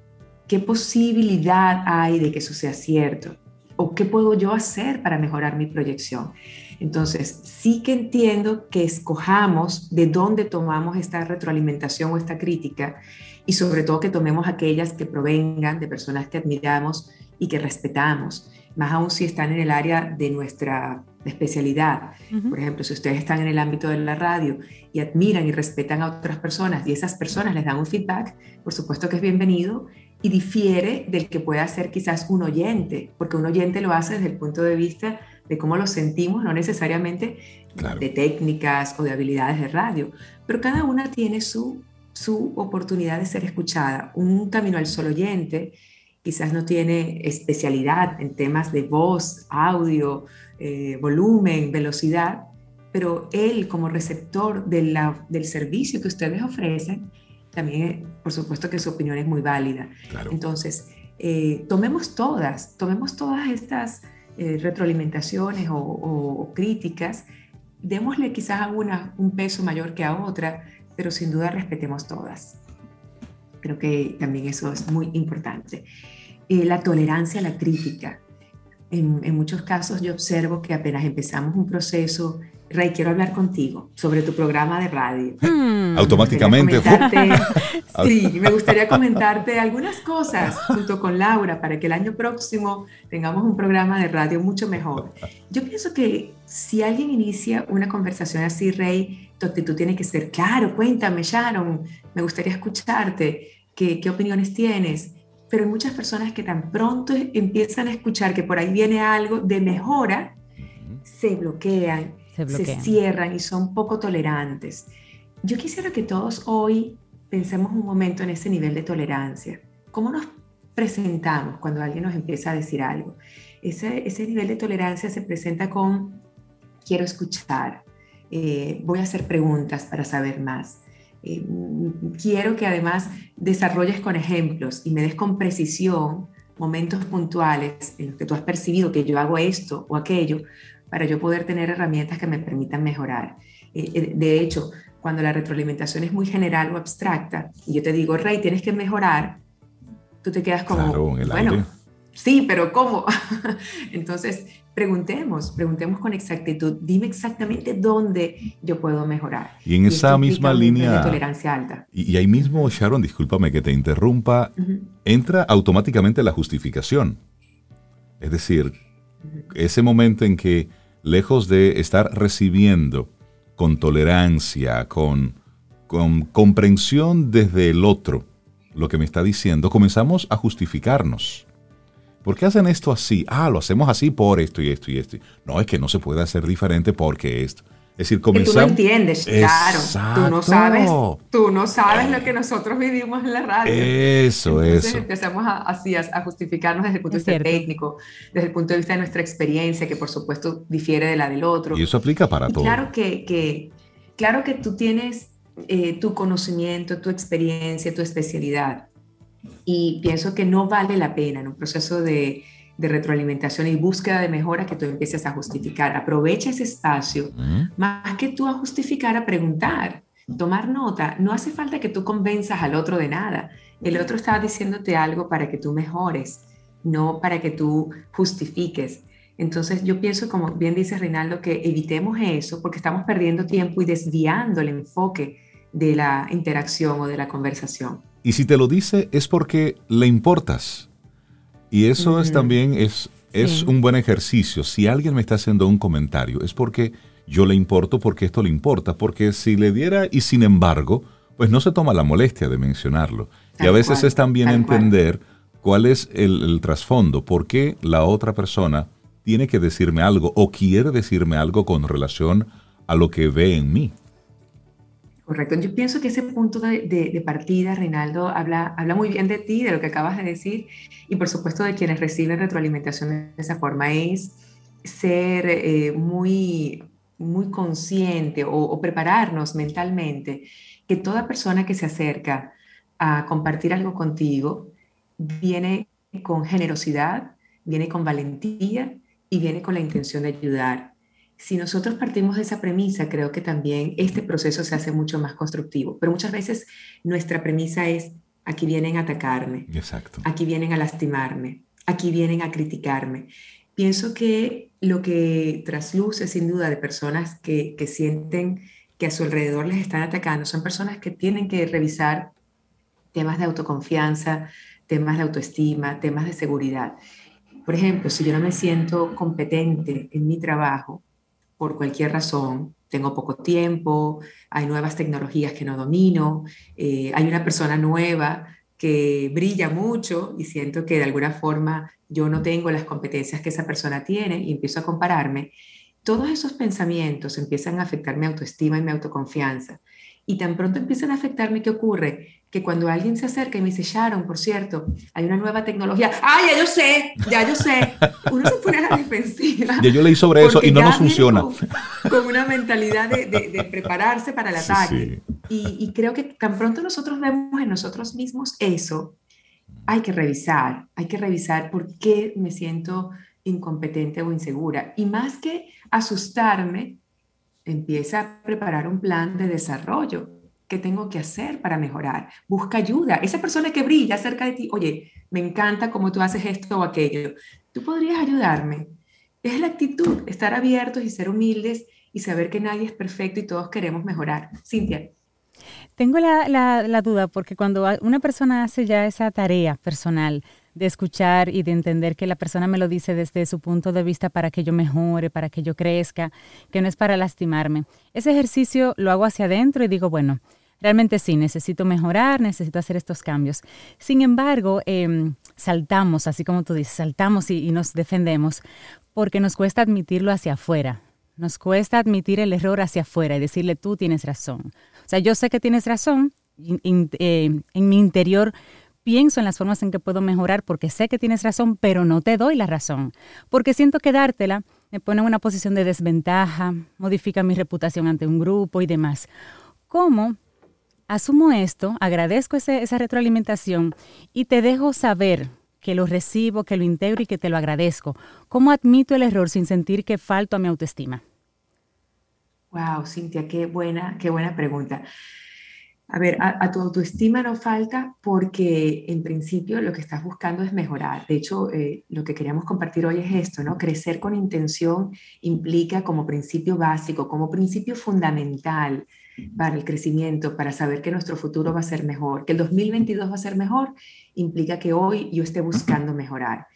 qué posibilidad hay de que eso sea cierto o qué puedo yo hacer para mejorar mi proyección. Entonces, sí que entiendo que escojamos de dónde tomamos esta retroalimentación o esta crítica y sobre todo que tomemos aquellas que provengan de personas que admiramos y que respetamos, más aún si están en el área de nuestra especialidad. Por ejemplo, si ustedes están en el ámbito de la radio y admiran y respetan a otras personas y esas personas les dan un feedback, por supuesto que es bienvenido y difiere del que pueda ser quizás un oyente, porque un oyente lo hace desde el punto de vista de cómo lo sentimos, no necesariamente de técnicas o de habilidades de radio, pero cada una tiene su, su oportunidad de ser escuchada. Un camino al solo oyente quizás no tiene especialidad en temas de voz, audio, eh, volumen, velocidad, pero él como receptor de del servicio que ustedes ofrecen, también por supuesto que su opinión es muy válida. Entonces, eh, tomemos todas, tomemos todas estas eh, retroalimentaciones o, críticas, démosle quizás a una un peso mayor que a otra, pero sin duda respetemos todas. Creo que también eso es muy importante. Eh, la tolerancia a la crítica. En, en, muchos casos yo observo que apenas empezamos un proceso, Rey, quiero hablar contigo sobre tu programa de radio. Hmm. Automáticamente. sí, me gustaría comentarte algunas cosas junto con Laura para que el año próximo tengamos un programa de radio mucho mejor. Yo pienso que si alguien inicia una conversación así, Rey, tu actitud tiene que ser, claro, cuéntame, Sharon, me gustaría escucharte, ¿qué, qué opiniones tienes? Pero hay muchas personas que tan pronto empiezan a escuchar que por ahí viene algo de mejora, se bloquean, se, cierran y son poco tolerantes. Yo quisiera que todos hoy pensemos un momento en ese nivel de tolerancia. ¿Cómo nos presentamos cuando alguien nos empieza a decir algo? Ese, ese nivel de tolerancia se presenta con quiero escuchar, eh, voy a hacer preguntas para saber más. Eh, quiero que además desarrolles con ejemplos y me des con precisión momentos puntuales en los que tú has percibido que yo hago esto o aquello para yo poder tener herramientas que me permitan mejorar. Eh, eh, de hecho, cuando la retroalimentación es muy general o abstracta y yo te digo, Rey, tienes que mejorar, tú te quedas como, bueno, sí, pero ¿cómo? Entonces, preguntemos, preguntemos con exactitud, dime exactamente dónde yo puedo mejorar. Y en esa misma línea... De tolerancia alta. Y, ahí mismo, Sharon, discúlpame que te interrumpa, entra automáticamente la justificación. Es decir, ese momento en que, lejos de estar recibiendo con tolerancia, con, con comprensión desde el otro, lo que me está diciendo, comenzamos a justificarnos. ¿Por qué hacen esto así? Ah, lo hacemos así por esto y esto y esto. No, es que no se puede hacer diferente porque esto. Es decir, comenzamos... Que tú no entiendes, claro. Tú no sabes, tú no sabes lo que nosotros vivimos en la radio. Eso, Entonces, eso. empezamos a, así a, justificarnos desde el punto de vista técnico, desde el punto de vista de nuestra experiencia, que por supuesto difiere de la del otro. Y eso aplica para todo. Claro que, que, claro que tú tienes eh, tu conocimiento, tu experiencia, tu especialidad y pienso que no vale la pena en un proceso de, retroalimentación y búsqueda de mejora que tú empieces a justificar. Aprovecha ese espacio, más que tú a justificar, a preguntar, tomar nota. No hace falta que tú convenzas al otro de nada. El otro está diciéndote algo para que tú mejores, no para que tú justifiques. Entonces yo pienso, como bien dice Reinaldo, que evitemos eso porque estamos perdiendo tiempo y desviando el enfoque de la interacción o de la conversación. Y si te lo dice es porque le importas. Y eso es también es, es un buen ejercicio. Si alguien me está haciendo un comentario, es porque yo le importo, porque esto le importa. Porque si le diera y sin embargo, pues no se toma la molestia de mencionarlo. y a veces es también entender cuál es el, el trasfondo, por qué la otra persona tiene que decirme algo o quiere decirme algo con relación a lo que ve en mí. Correcto. Yo pienso que ese punto de, partida, Reinaldo, habla, habla muy bien de ti, de lo que acabas de decir, y por supuesto de quienes reciben retroalimentación de esa forma, es ser eh, muy, muy consciente o, prepararnos mentalmente que toda persona que se acerca a compartir algo contigo viene con generosidad, viene con valentía y viene con la intención de ayudar si nosotros partimos de esa premisa, creo que también este proceso se hace mucho más constructivo. Pero muchas veces nuestra premisa es, aquí vienen a atacarme, Exacto. aquí vienen a lastimarme, aquí vienen a criticarme. Pienso que lo que trasluce sin duda de personas que, que sienten que a su alrededor les están atacando son personas que tienen que revisar temas de autoconfianza, temas de autoestima, temas de seguridad. Por ejemplo, si yo no me siento competente en mi trabajo, por cualquier razón, tengo poco tiempo, hay nuevas tecnologías que no domino, eh, hay una persona nueva que brilla mucho y siento que de alguna forma yo no tengo las competencias que esa persona tiene y empiezo a compararme, todos esos pensamientos empiezan a afectar mi autoestima y mi autoconfianza. Y tan pronto empiezan a afectarme, ¿qué ocurre? Que cuando alguien se acerca y me dice, Sharon, por cierto, hay una nueva tecnología. ¡Ah, ya yo sé! Ya yo sé. Uno se pone a la defensiva. Ya yo leí sobre eso y no nos funciona. Con, una mentalidad de, prepararse para el ataque. Y, y creo que tan pronto nosotros vemos en nosotros mismos eso, hay que revisar, hay que revisar por qué me siento incompetente o insegura. Y más que asustarme, empieza a preparar un plan de desarrollo. ¿Qué tengo que hacer para mejorar? Busca ayuda. Esa persona que brilla cerca de ti, oye, me encanta cómo tú haces esto o aquello. ¿Tú podrías ayudarme? Es la actitud, estar abiertos y ser humildes y saber que nadie es perfecto y todos queremos mejorar. Cintia. Tengo la, la duda porque cuando una persona hace ya esa tarea personal, de escuchar y de entender que la persona me lo dice desde su punto de vista para que yo mejore, para que yo crezca, que no es para lastimarme. Ese ejercicio lo hago hacia adentro y digo, bueno, realmente sí, necesito mejorar, necesito hacer estos cambios. Sin embargo, em, saltamos, así como tú dices, saltamos y, nos defendemos porque nos cuesta admitirlo hacia afuera. Nos cuesta admitir el error hacia afuera y decirle, tú tienes razón. O sea, yo sé que tienes razón, eh, en mi interior pienso en las formas en que puedo mejorar porque sé que tienes razón, pero no te doy la razón. Porque siento que dártela me pone en una posición de desventaja, modifica mi reputación ante un grupo y demás. ¿Cómo asumo esto, agradezco esa retroalimentación y te dejo saber que lo recibo, que lo integro y que te lo agradezco? ¿Cómo admito el error sin sentir que falto a mi autoestima? Wow, Cintia, qué buena, qué buena pregunta. A ver, a, tu autoestima no falta porque en principio lo que estás buscando es mejorar. De hecho, eh, lo que queríamos compartir hoy es esto, ¿no? Crecer con intención implica como principio básico, como principio fundamental para el crecimiento, para saber que nuestro futuro va a ser mejor, que el 2022 va a ser mejor, implica que hoy yo esté buscando mejorar.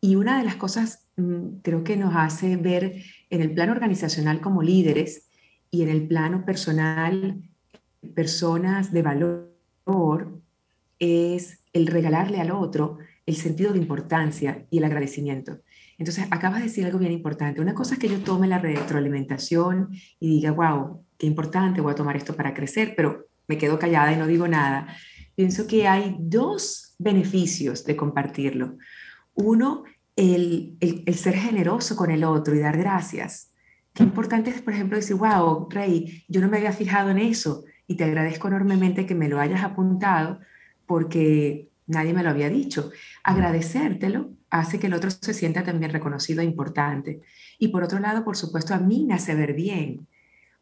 Y una de las cosas mm, creo que nos hace ver en el plano organizacional como líderes y en el plano personal personas de valor es el regalarle al otro el sentido de importancia y el agradecimiento. Entonces, acabas de decir algo bien importante. Una cosa es que yo tome la retroalimentación y diga, wow, qué importante, voy a tomar esto para crecer, pero me quedo callada y no digo nada. Pienso que hay dos beneficios de compartirlo. Uno, el, el, el ser generoso con el otro y dar gracias. Qué importante es, por ejemplo, decir, wow, Rey, yo no me había fijado en eso y te agradezco enormemente que me lo hayas apuntado porque nadie me lo había dicho. Agradecértelo hace que el otro se sienta también reconocido e importante. Y por otro lado, por supuesto, a mí me hace ver bien,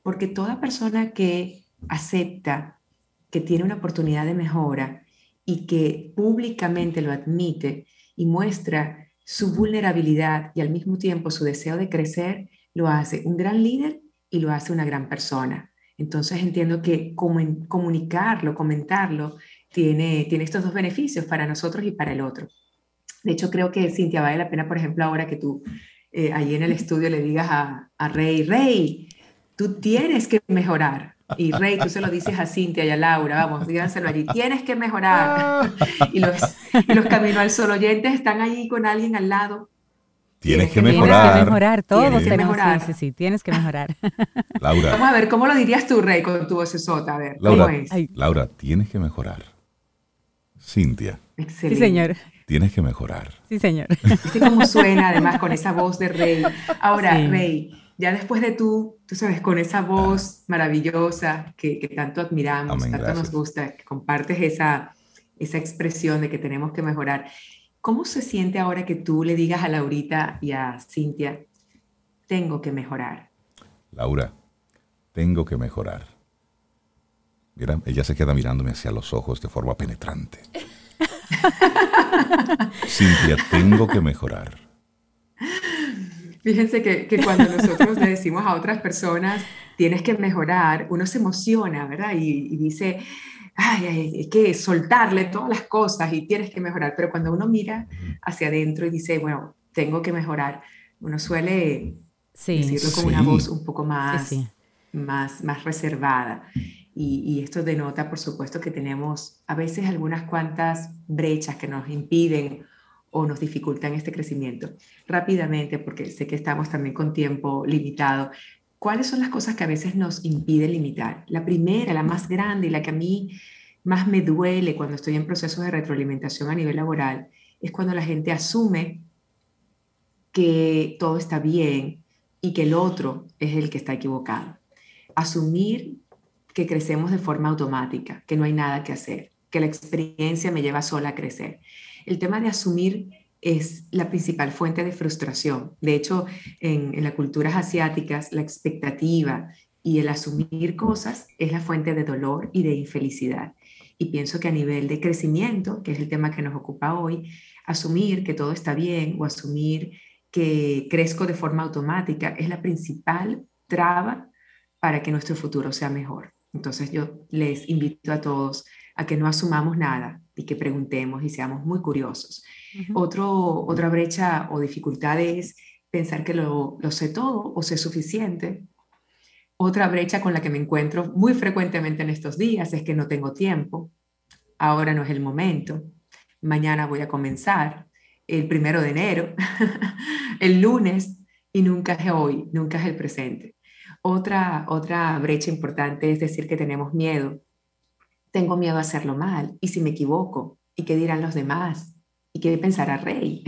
porque toda persona que acepta que tiene una oportunidad de mejora y que públicamente lo admite y muestra su vulnerabilidad y al mismo tiempo su deseo de crecer, lo hace un gran líder y lo hace una gran persona. Entonces entiendo que comunicarlo, comentarlo, tiene, tiene estos dos beneficios para nosotros y para el otro. De hecho, creo que, Cintia, vale la pena, por ejemplo, ahora que tú eh, ahí en el estudio le digas a, a, Rey, Rey, tú tienes que mejorar. Y Rey, tú se lo dices a Cintia y a Laura, vamos, díganselo allí, tienes que mejorar. y, los, y los Camino al Sol oyentes están ahí con alguien al lado, Tienes que mejorar. Tienes que mejorar, todos tenemos que mejorar. Sí, sí, tienes que mejorar. Laura. Vamos a ver, ¿cómo lo dirías tú, Rey, con tu voz sota? A ver, Laura, ¿cómo es? Laura, tienes que mejorar. Cintia. Excelente. Sí, señor. Tienes que mejorar. Sí, señor. ¿Viste cómo suena, además, con esa voz de Rey? Ahora, Rey, ya después de tú, tú sabes, con esa voz maravillosa que, que tanto admiramos, tanto nos gusta, que compartes esa, esa expresión de que tenemos que mejorar. ¿Cómo se siente ahora que tú le digas a Laurita y a Cintia, tengo que mejorar? Laura, tengo que mejorar. Mira, ella se queda mirándome hacia los ojos de forma penetrante. Cintia, tengo que mejorar. Fíjense que, cuando nosotros le decimos a otras personas, tienes que mejorar, uno se emociona, ¿verdad? y dice, ay, hay que soltarle todas las cosas y tienes que mejorar, pero cuando uno mira hacia adentro y dice, bueno, tengo que mejorar, uno suele decirlo con una voz un poco más, más, más reservada. Y, y, esto denota, por supuesto, que tenemos a veces algunas cuantas brechas que nos impiden o nos dificultan este crecimiento. Rápidamente, porque sé que estamos también con tiempo limitado, ¿cuáles son las cosas que a veces nos impiden limitar? La primera, la más grande y la que a mí más me duele cuando estoy en procesos de retroalimentación a nivel laboral, es cuando la gente asume que todo está bien y que el otro es el que está equivocado. Asumir que crecemos de forma automática, que no hay nada que hacer, que la experiencia me lleva sola a crecer. El tema de asumir es la principal fuente de frustración. De hecho, en, las culturas asiáticas, la expectativa y el asumir cosas es la fuente de dolor y de infelicidad. Y pienso que a nivel de crecimiento, que es el tema que nos ocupa hoy, asumir que todo está bien o asumir que crezco de forma automática es la principal traba para que nuestro futuro sea mejor. Entonces yo les invito a todos a que no asumamos nada y que preguntemos y seamos muy curiosos. Otro, otra brecha o dificultad es pensar que lo, lo sé todo o sé suficiente. Otra brecha con la que me encuentro muy frecuentemente en estos días es que no tengo tiempo. Ahora no es el momento. Mañana voy a comenzar. El primero de enero, el lunes, y nunca es hoy, nunca es el presente. Otra, otra brecha importante es decir que tenemos miedo tengo miedo a hacerlo mal. ¿Y si me equivoco? ¿Y qué dirán los demás? ¿Y qué pensará Rey?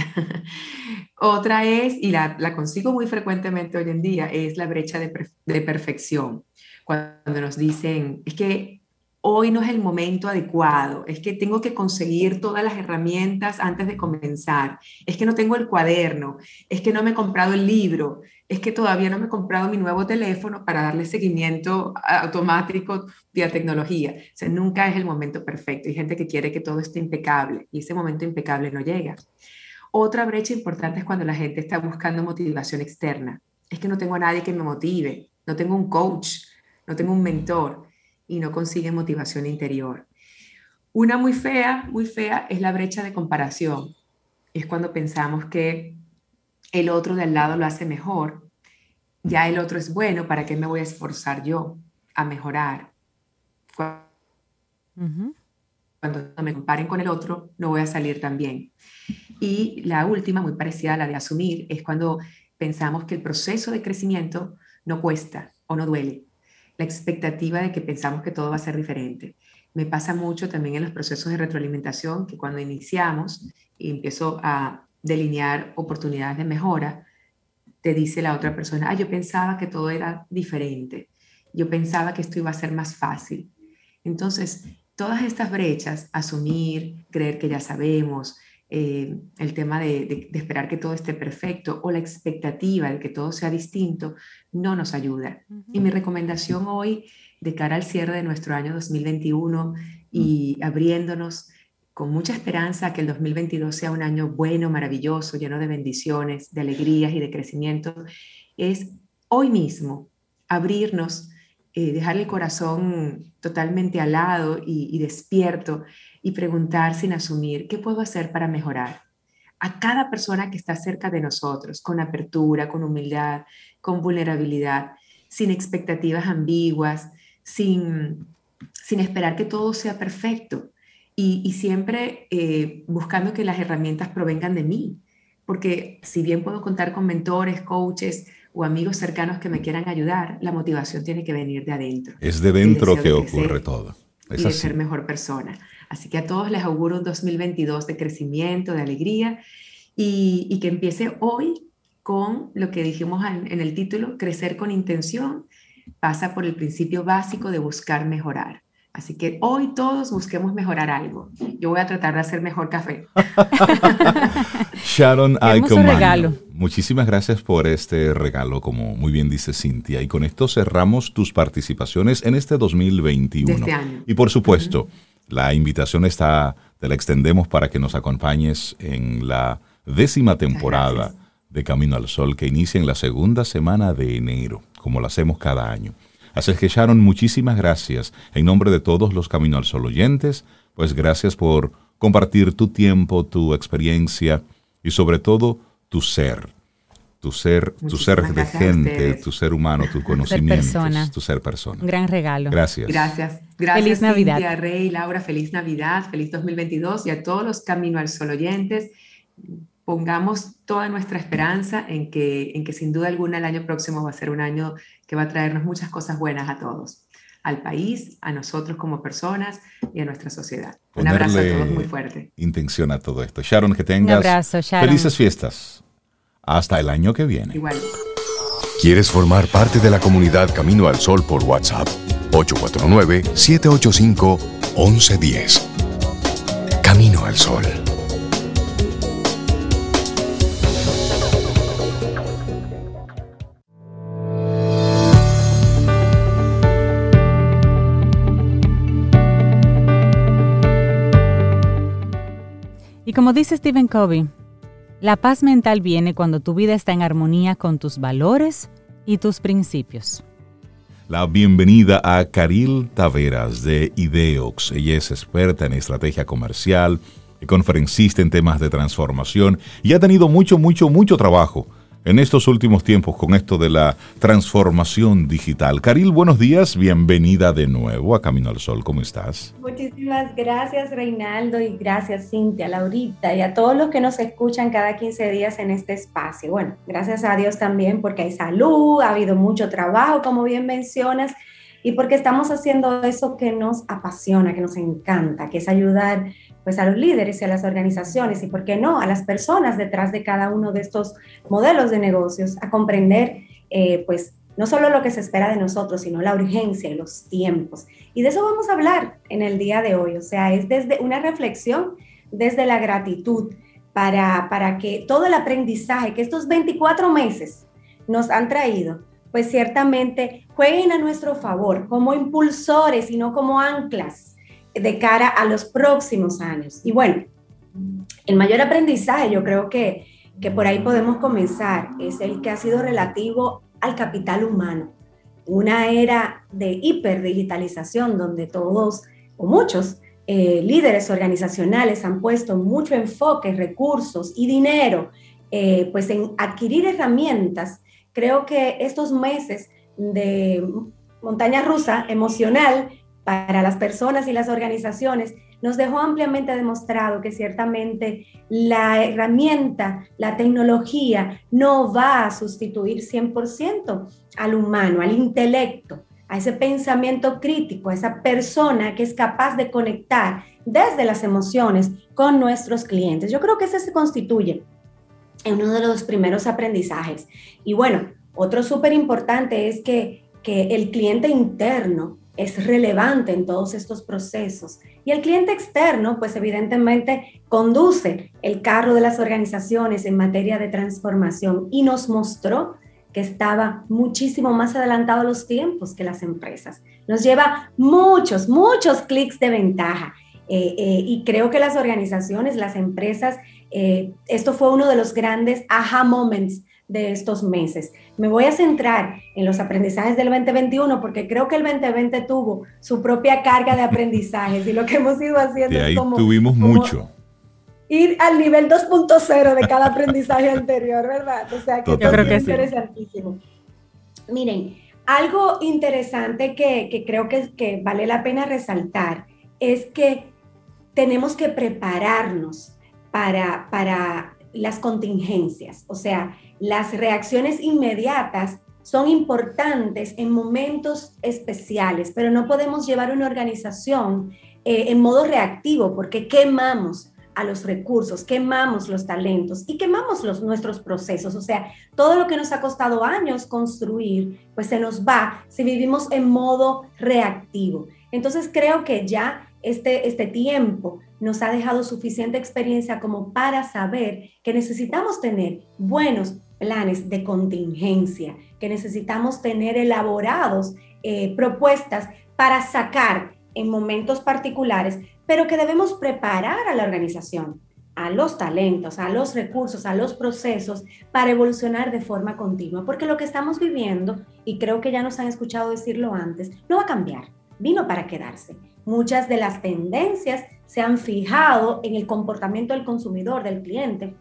Otra es, y la, consigo muy frecuentemente hoy en día, es la brecha de, de perfección. Cuando nos dicen, es que hoy no es el momento adecuado, es que tengo que conseguir todas las herramientas antes de comenzar, es que no tengo el cuaderno, es que no me he comprado el libro, es que todavía no me he comprado mi nuevo teléfono para darle seguimiento automático vía tecnología. O nunca es el momento perfecto. Hay gente que quiere que todo esté impecable y ese momento impecable no llega. Otra brecha importante es cuando la gente está buscando motivación externa. Es que no tengo a nadie que me motive, no tengo un coach, no tengo un mentor y no consigue motivación interior. Una muy fea, muy fea es la brecha de comparación. Es cuando pensamos que el otro de al lado lo hace mejor, ya el otro es bueno, ¿para qué me voy a esforzar yo a mejorar? Cuando me comparen con el otro, no voy a salir tan bien. Y la última, muy parecida a la de asumir, es cuando pensamos que el proceso de crecimiento no cuesta o no duele. La expectativa de que pensamos que todo va a ser diferente. Me pasa mucho también en los procesos de retroalimentación que cuando iniciamos y empiezo a delinear oportunidades de mejora, te dice la otra persona, ah, yo pensaba que todo era diferente, yo pensaba que esto iba a ser más fácil. Entonces, todas estas brechas, asumir, creer que ya sabemos, eh, el tema de, esperar que todo esté perfecto o la expectativa de que todo sea distinto, no nos ayuda. Y mi recomendación hoy, de cara al cierre de nuestro año 2021 y abriéndonos con mucha esperanza que el 2022 sea un año bueno, maravilloso, lleno de bendiciones, de alegrías y de crecimiento, es hoy mismo abrirnos, eh, dejar el corazón totalmente alado y, y despierto y preguntar sin asumir, ¿qué puedo hacer para mejorar? A cada persona que está cerca de nosotros, con apertura, con humildad, con vulnerabilidad, sin expectativas ambiguas, sin, sin esperar que todo sea perfecto y, siempre eh, buscando que las herramientas provengan de mí, porque si bien puedo contar con mentores, coaches o amigos cercanos que me quieran ayudar, la motivación tiene que venir de adentro. Es de dentro que ocurre todo. Es y de ser mejor persona. Así que a todos les auguro un 2022 de crecimiento, de alegría y, y que empiece hoy con lo que dijimos en, en el título, crecer con intención, pasa por el principio básico de buscar mejorar. Así que hoy todos busquemos mejorar algo. Yo voy a tratar de hacer mejor café. Sharon regalo. muchísimas gracias por este regalo, como muy bien dice Cintia. Y con esto cerramos tus participaciones en este 2021. este año. Y por supuesto, la invitación está, te la extendemos para que nos acompañes en la décima temporada de Camino al Sol, que inicia en la segunda semana de enero, como lo hacemos cada año. Así que Sharon, muchísimas gracias. En nombre de todos los Camino al Sol oyentes, pues gracias por compartir tu tiempo, tu experiencia y sobre todo tu ser. Tu ser, tu ser de gente, tu ser humano, tu conocimiento, tu ser persona. Un gran regalo. Gracias. Gracias. Gracias, feliz Navidad. Rey, Laura, feliz Navidad, feliz 2022 y a todos los Camino al Sol oyentes pongamos toda nuestra esperanza en que, en que sin duda alguna el año próximo va a ser un año que va a traernos muchas cosas buenas a todos, al país, a nosotros como personas y a nuestra sociedad. un abrazo a todos muy fuerte. Intención a todo esto. Sharon, que tengas felices fiestas. Hasta el año que viene. Igual. ¿Quieres formar parte de la comunidad Camino al Sol por WhatsApp? 849-785-1110. Camino al Sol. Como dice Stephen Covey, la paz mental viene cuando tu vida está en armonía con tus valores y tus principios. La bienvenida a Caril Taveras de Ideox. Ella es experta en estrategia comercial, conferencista en temas de transformación y ha tenido mucho, mucho, mucho trabajo en estos últimos tiempos con esto de la transformación digital. Caril, buenos días, bienvenida de nuevo a Camino al Sol, ¿cómo estás? Muchísimas gracias Reinaldo y gracias Cintia, Laurita y a todos los que nos escuchan cada 15 días en este espacio. Bueno, gracias a Dios también porque hay salud, ha habido mucho trabajo, como bien mencionas, y porque estamos haciendo eso que nos apasiona, que nos encanta, que es ayudar pues a los líderes y a las organizaciones y, ¿por qué no?, a las personas detrás de cada uno de estos modelos de negocios a comprender, eh, pues, no solo lo que se espera de nosotros, sino la urgencia y los tiempos. Y de eso vamos a hablar en el día de hoy. O sea, es desde una reflexión, desde la gratitud, para, para que todo el aprendizaje que estos 24 meses nos han traído, pues ciertamente jueguen a nuestro favor como impulsores y no como anclas de cara a los próximos años. Y bueno, el mayor aprendizaje, yo creo que, que por ahí podemos comenzar, es el que ha sido relativo al capital humano. Una era de hiperdigitalización donde todos o muchos eh, líderes organizacionales han puesto mucho enfoque, recursos y dinero eh, pues en adquirir herramientas. Creo que estos meses de montaña rusa emocional para las personas y las organizaciones, nos dejó ampliamente demostrado que ciertamente la herramienta, la tecnología, no va a sustituir 100% al humano, al intelecto, a ese pensamiento crítico, a esa persona que es capaz de conectar desde las emociones con nuestros clientes. Yo creo que ese se constituye en uno de los primeros aprendizajes. Y bueno, otro súper importante es que, que el cliente interno es relevante en todos estos procesos. Y el cliente externo, pues evidentemente conduce el carro de las organizaciones en materia de transformación y nos mostró que estaba muchísimo más adelantado a los tiempos que las empresas. Nos lleva muchos, muchos clics de ventaja. Eh, eh, y creo que las organizaciones, las empresas, eh, esto fue uno de los grandes aha moments de estos meses. Me voy a centrar en los aprendizajes del 2021 porque creo que el 2020 tuvo su propia carga de aprendizajes y lo que hemos ido haciendo es como, tuvimos mucho. Ir al nivel 2.0 de cada aprendizaje anterior, ¿verdad? O sea, que Yo creo que es interesantísimo. Miren, algo interesante que, que creo que, que vale la pena resaltar es que tenemos que prepararnos para, para las contingencias. O sea, las reacciones inmediatas son importantes en momentos especiales, pero no podemos llevar una organización eh, en modo reactivo porque quemamos a los recursos, quemamos los talentos y quemamos los, nuestros procesos. O sea, todo lo que nos ha costado años construir, pues se nos va si vivimos en modo reactivo. Entonces creo que ya este, este tiempo nos ha dejado suficiente experiencia como para saber que necesitamos tener buenos planes de contingencia, que necesitamos tener elaborados eh, propuestas para sacar en momentos particulares, pero que debemos preparar a la organización a los talentos, a los recursos, a los procesos para evolucionar de forma continua. Porque lo que estamos viviendo, y creo que ya nos han escuchado decirlo antes, no va a cambiar, vino para quedarse. Muchas de las tendencias se han fijado en el comportamiento del consumidor, del cliente,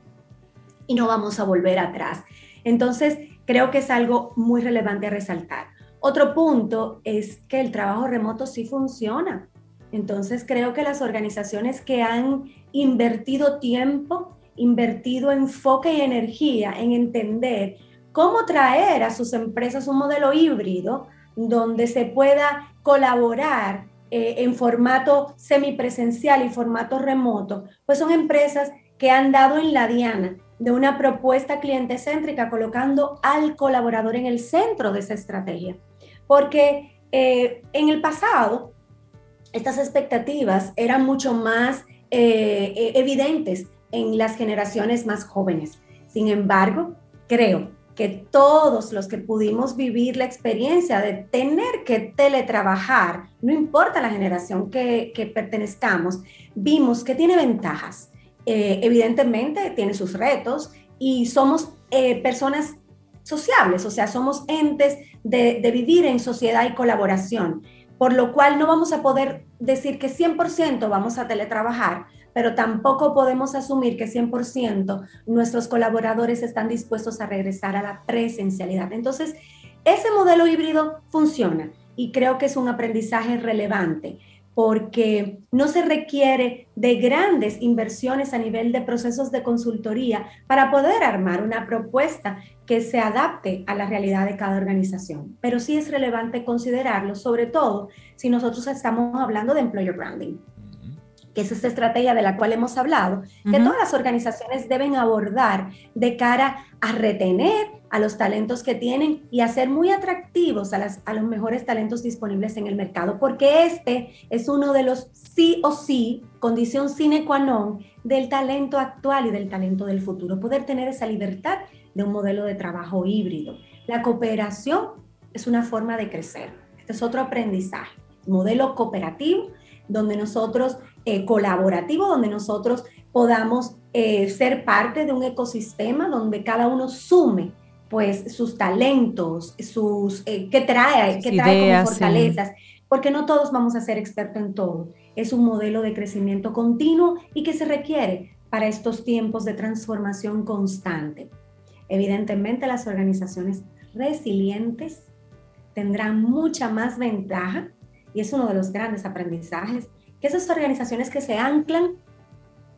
y no vamos a volver atrás. Entonces, creo que es algo muy relevante a resaltar. Otro punto es que el trabajo remoto sí funciona. Entonces creo que las organizaciones que han invertido tiempo, invertido enfoque y energía en entender cómo traer a sus empresas un modelo híbrido donde se pueda colaborar eh, en formato semipresencial y formato remoto, pues son empresas que han dado en la diana de una propuesta cliente céntrica colocando al colaborador en el centro de esa estrategia. Porque eh, en el pasado estas expectativas eran mucho más eh, eh, evidentes en las generaciones más jóvenes. Sin embargo, creo que todos los que pudimos vivir la experiencia de tener que teletrabajar, no importa la generación que, pertenezcamos, vimos que tiene ventajas. Eh, evidentemente tiene sus retos y somos personas sociables, o sea, somos entes de, de, vivir en sociedad y colaboración por lo cual no vamos a poder decir que 100% vamos a teletrabajar, pero tampoco podemos asumir que 100% nuestros colaboradores están dispuestos a regresar a la presencialidad. Entonces, ese modelo híbrido funciona y creo que es un aprendizaje relevante porque no se requiere de grandes inversiones a nivel de procesos de consultoría para poder armar una propuesta que se adapte a la realidad de cada organización. Pero sí es relevante considerarlo, sobre todo si nosotros estamos hablando de employer branding que es esta estrategia de la cual hemos hablado, que todas las organizaciones deben abordar de cara a retener a los talentos que tienen y hacer muy atractivos a, las, a los mejores talentos disponibles en el mercado, porque este es uno de los sí o sí, condición sine qua non del talento actual y del talento del futuro, poder tener esa libertad de un modelo de trabajo híbrido. La cooperación es una forma de crecer. Este es otro aprendizaje. Modelo cooperativo donde nosotros, eh, colaborativo, donde nosotros podamos eh, ser parte de un ecosistema donde cada uno sume pues sus talentos, sus, eh, qué trae, qué trae como fortalezas, porque no todos vamos a ser expertos en todo. Es un modelo de crecimiento continuo y que se requiere para estos tiempos de transformación constante. Evidentemente las organizaciones resilientes tendrán mucha más ventaja y es uno de los grandes aprendizajes, que esas organizaciones que se anclan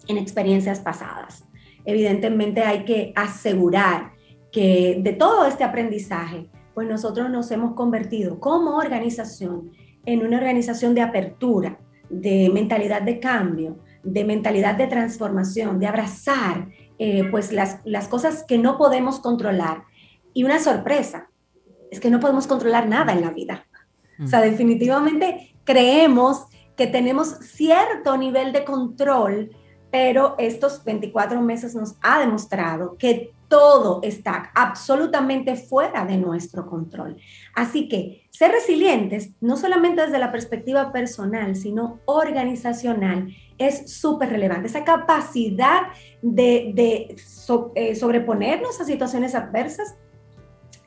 en experiencias pasadas. Evidentemente hay que asegurar que de todo este aprendizaje, pues nosotros nos hemos convertido como organización en una organización de apertura, de mentalidad de cambio, de mentalidad de transformación, de abrazar eh, pues las, las cosas que no podemos controlar. Y una sorpresa, es que no podemos controlar nada en la vida. O sea, definitivamente creemos que tenemos cierto nivel de control, pero estos 24 meses nos ha demostrado que todo está absolutamente fuera de nuestro control. Así que ser resilientes, no solamente desde la perspectiva personal, sino organizacional, es súper relevante. Esa capacidad de, eh, sobreponernos a situaciones adversas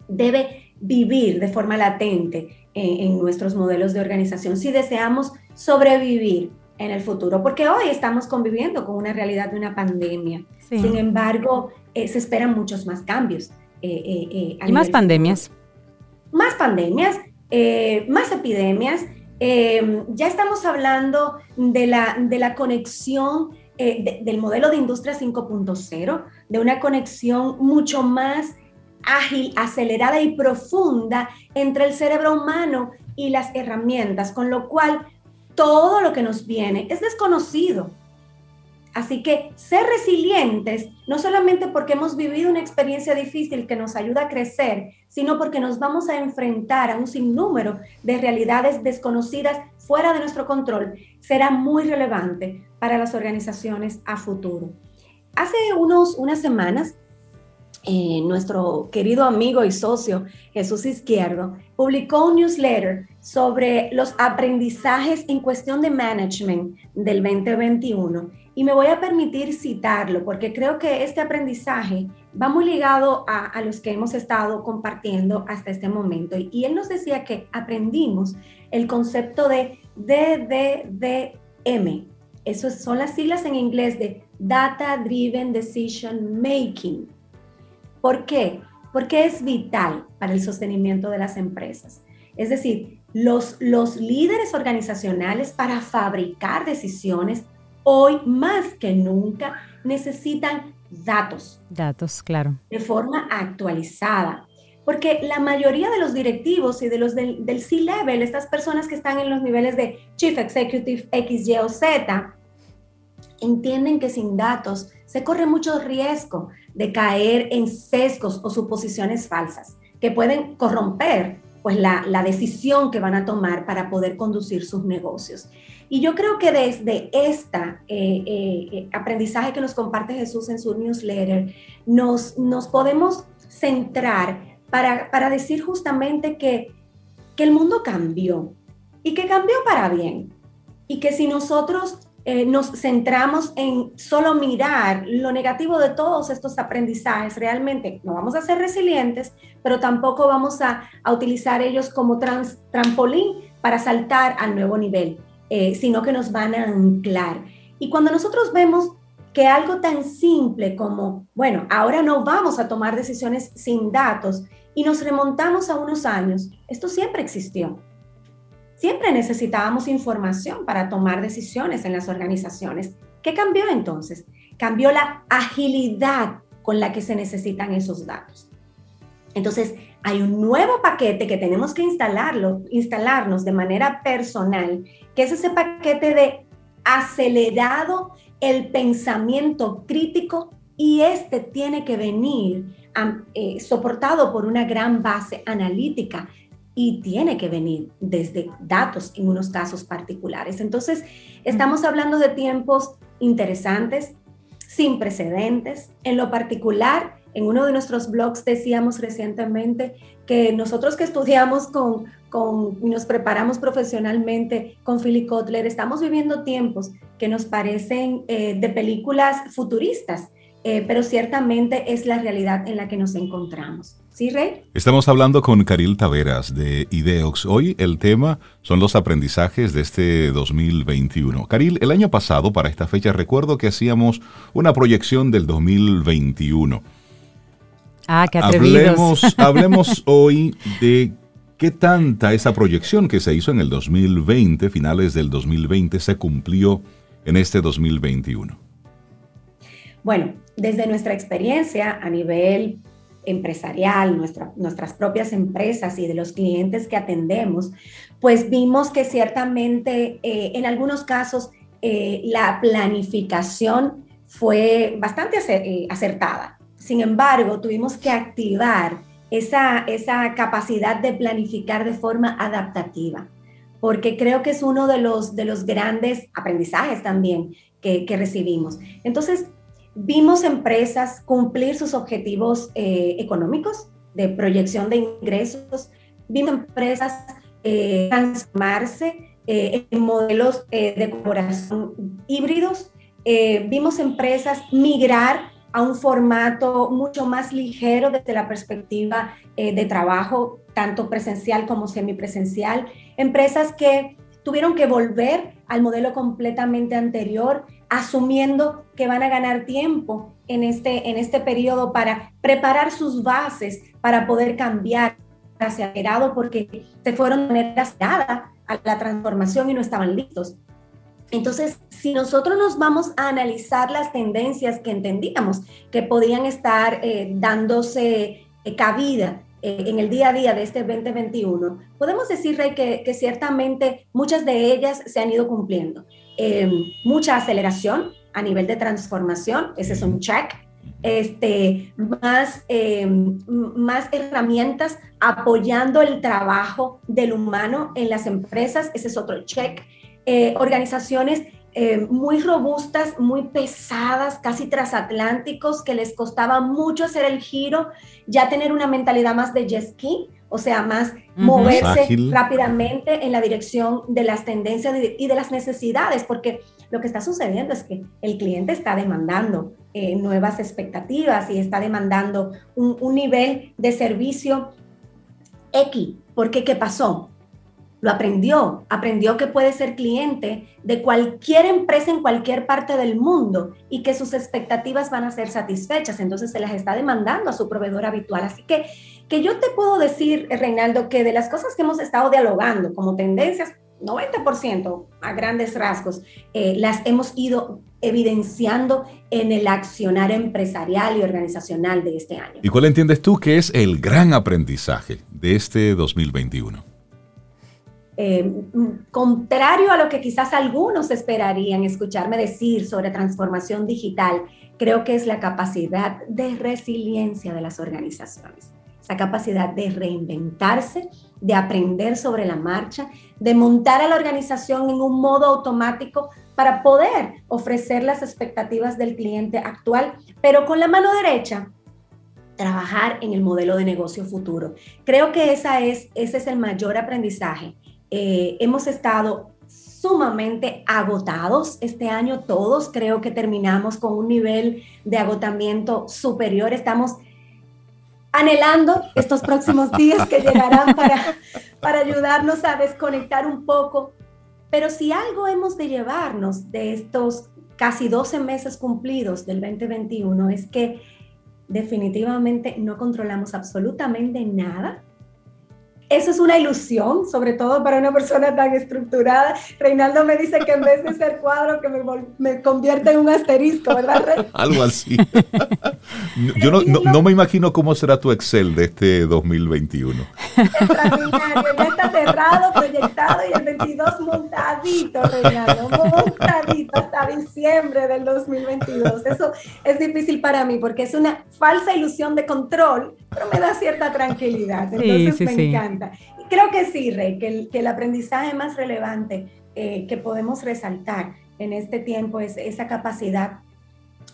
debe vivir de forma latente en, nuestros modelos de organización si deseamos sobrevivir en el futuro, porque hoy estamos conviviendo con una realidad de una pandemia. Sin embargo, eh, se esperan muchos más cambios. Eh, eh, y más pandemias. Más pandemias, más epidemias. ya estamos hablando de la, de la conexión del modelo de industria 5.0, de una conexión mucho más ágil, acelerada y profunda entre el cerebro humano y las herramientas, con lo cual todo lo que nos viene es desconocido. Así que ser resilientes, no solamente porque hemos vivido una experiencia difícil que nos ayuda a crecer, sino porque nos vamos a enfrentar a un sinnúmero de realidades desconocidas fuera de nuestro control, será muy relevante para las organizaciones a futuro. Hace unos, unas semanas eh, nuestro querido amigo y socio Jesús Izquierdo, publicó un newsletter sobre los aprendizajes en cuestión de management del 2021 Y me voy a permitir citarlo porque creo que este aprendizaje va muy ligado a, los que hemos estado compartiendo hasta este momento. Y, él nos decía que aprendimos el concepto de DDDM. Esas son las siglas en inglés de Data Driven Decision Making. ¿Por qué? Porque es vital para el sostenimiento de las empresas. Es decir, los, los líderes organizacionales para fabricar decisiones hoy más que nunca necesitan datos. Datos, claro. De forma actualizada. Porque la mayoría de los directivos y de los del, del C-Level, estas personas que están en los niveles de Chief Executive X, Y o Z, entienden que sin datos se corre mucho riesgo de caer en sesgos o suposiciones falsas que pueden corromper pues la, la, decisión que van a tomar para poder conducir sus negocios. Y yo creo que desde este aprendizaje que nos comparte Jesús en su newsletter, nos, nos podemos centrar para, para decir justamente que, que el mundo cambió y que cambió para bien. Y que si nosotros eh, nos centramos en solo mirar lo negativo de todos estos aprendizajes, realmente no vamos a ser resilientes, pero tampoco vamos a, utilizar ellos como trampolín para saltar al nuevo nivel. Eh, sino que nos van a anclar. Y cuando nosotros vemos que algo tan simple como, bueno, ahora no vamos a tomar decisiones sin datos y nos remontamos a unos años, esto siempre existió. Siempre necesitábamos información para tomar decisiones en las organizaciones. ¿Qué cambió entonces? Cambió la agilidad con la que se necesitan esos datos. Entonces, hay un nuevo paquete que tenemos que instalarlo, instalarnos de manera personal, que es ese paquete de acelerado el pensamiento crítico y este tiene que venir eh, soportado por una gran base analítica y tiene que venir desde datos en unos casos particulares. Entonces, estamos hablando de tiempos interesantes, sin precedentes. En lo particular, en uno de nuestros blogs decíamos recientemente que nosotros que estudiamos con, con nos preparamos profesionalmente con Philip Kotler, estamos viviendo tiempos que nos parecen eh, de películas futuristas, eh, pero ciertamente es la realidad en la que nos encontramos. ¿Sí, Rey? Estamos hablando con Caril Taveras de Ideox. Hoy el tema son los aprendizajes de este 2021. Caril, el año pasado, para esta fecha, recuerdo que hacíamos una proyección del 2021. Ah, qué atrevidos. Hablemos, hablemos hoy de qué tanta esa proyección que se hizo en el 2020, finales del 2020, se cumplió en este 2021. Bueno, desde nuestra experiencia a nivel empresarial, nuestras propias empresas y de los clientes que atendemos, pues vimos que ciertamente eh, en algunos casos eh, la planificación fue bastante eh, acertada. Sin embargo, tuvimos que activar esa, esa capacidad de planificar de forma adaptativa, porque creo que es uno de los, de los grandes aprendizajes también que recibimos. Entonces, Vimos empresas cumplir sus objetivos eh, económicos de proyección de ingresos, vimos empresas eh, transformarse eh, en modelos de colaboración híbridos, vimos empresas migrar a un formato mucho más ligero desde la perspectiva de trabajo, tanto presencial como semipresencial, empresas que tuvieron que volver al modelo completamente anterior, asumiendo que van a ganar tiempo en este, en este periodo para preparar sus bases para poder cambiar acelerado porque se fueron de manera a la transformación y no estaban listos. Entonces, si nosotros nos vamos a analizar las tendencias que entendíamos que podían estar eh, dándose eh, cabida eh, en el día a día de este 2021, podemos decir, que ciertamente muchas de ellas se han ido cumpliendo. Eh, mucha aceleración a nivel de transformación, ese es un check. Este, más, eh, más herramientas apoyando el trabajo del humano en las empresas, ese es otro check. organizaciones eh, muy robustas, muy pesadas, casi transatlánticos, que les costaba mucho hacer el giro, ya tener una mentalidad más de jet ski, o sea, más moverse rápidamente en la dirección de las tendencias y de las necesidades, porque lo que está sucediendo es que el cliente está demandando eh, nuevas expectativas y está demandando un, un nivel de servicio X, porque ¿qué pasó? lo aprendió, aprendió que puede ser cliente de cualquier empresa en cualquier parte del mundo y que sus expectativas van a ser satisfechas, entonces se las está demandando a su proveedor habitual. Así que, que yo te puedo decir, Reinaldo, que de las cosas que hemos estado dialogando como tendencias, 90% a grandes rasgos, eh, las hemos ido evidenciando en el accionar empresarial y organizacional de este año. ¿Y cuál entiendes tú que es el gran aprendizaje de este 2021? Eh, contrario a lo que quizás algunos esperarían escucharme decir sobre transformación digital, creo que es la capacidad de resiliencia de las organizaciones, esa capacidad de reinventarse, de aprender sobre la marcha, de montar a la organización en un modo automático para poder ofrecer las expectativas del cliente actual, pero con la mano derecha trabajar en el modelo de negocio futuro. Creo que esa es, ese es el mayor aprendizaje eh, hemos estado sumamente agotados este año, todos creo que terminamos con un nivel de agotamiento superior. Estamos anhelando estos próximos días que llegarán para, para ayudarnos a desconectar un poco. Pero si algo hemos de llevarnos de estos casi 12 meses cumplidos del 2021 es que definitivamente no controlamos absolutamente nada eso es una ilusión, sobre todo para una persona tan estructurada. Reinaldo me dice que en vez de ser cuadro, que me, me convierte en un asterisco, ¿verdad? Algo así. Yo no, no, me imagino cómo será tu Excel de este 2021. Extraordinario, ya está cerrado, proyectado y el 22 montadito, Reinaldo, montadito hasta diciembre del 2022. Eso es difícil para mí porque es una falsa ilusión de control, pero me da cierta tranquilidad. Entonces me encanta. Creo que sí, Rey, que el, aprendizaje más relevante eh, que podemos resaltar en este tiempo es esa capacidad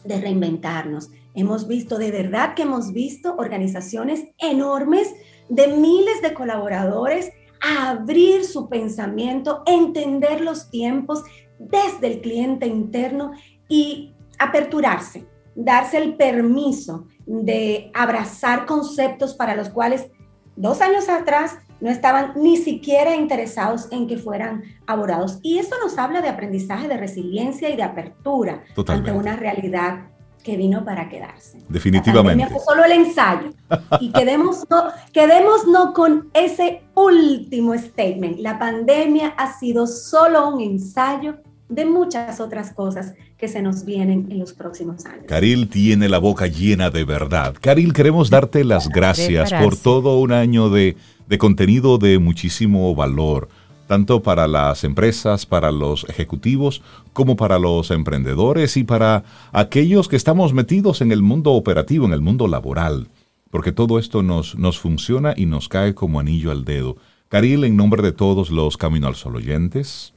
de reinventarnos. Hemos visto, de verdad que hemos visto organizaciones enormes de miles de colaboradores abrir su pensamiento, entender los tiempos desde el cliente interno y aperturarse, darse el permiso de abrazar conceptos para los cuales dos años atrás no estaban ni siquiera interesados en que fueran abordados. Y eso nos habla de aprendizaje, de resiliencia y de apertura ante una realidad que vino para quedarse. Definitivamente. Fue solo el ensayo. Y quedemos no, quedemos no con ese último statement. La pandemia ha sido solo un ensayo de muchas otras cosas que se nos vienen en los próximos años. Caril tiene la boca llena de verdad. Caril, queremos darte las gracias por todo un año de, de contenido de muchísimo valor, tanto para las empresas, para los ejecutivos, como para los emprendedores y para aquellos que estamos metidos en el mundo operativo, en el mundo laboral, porque todo esto nos, nos funciona y nos cae como anillo al dedo. Caril, en nombre de todos los Camino al Sol oyentes,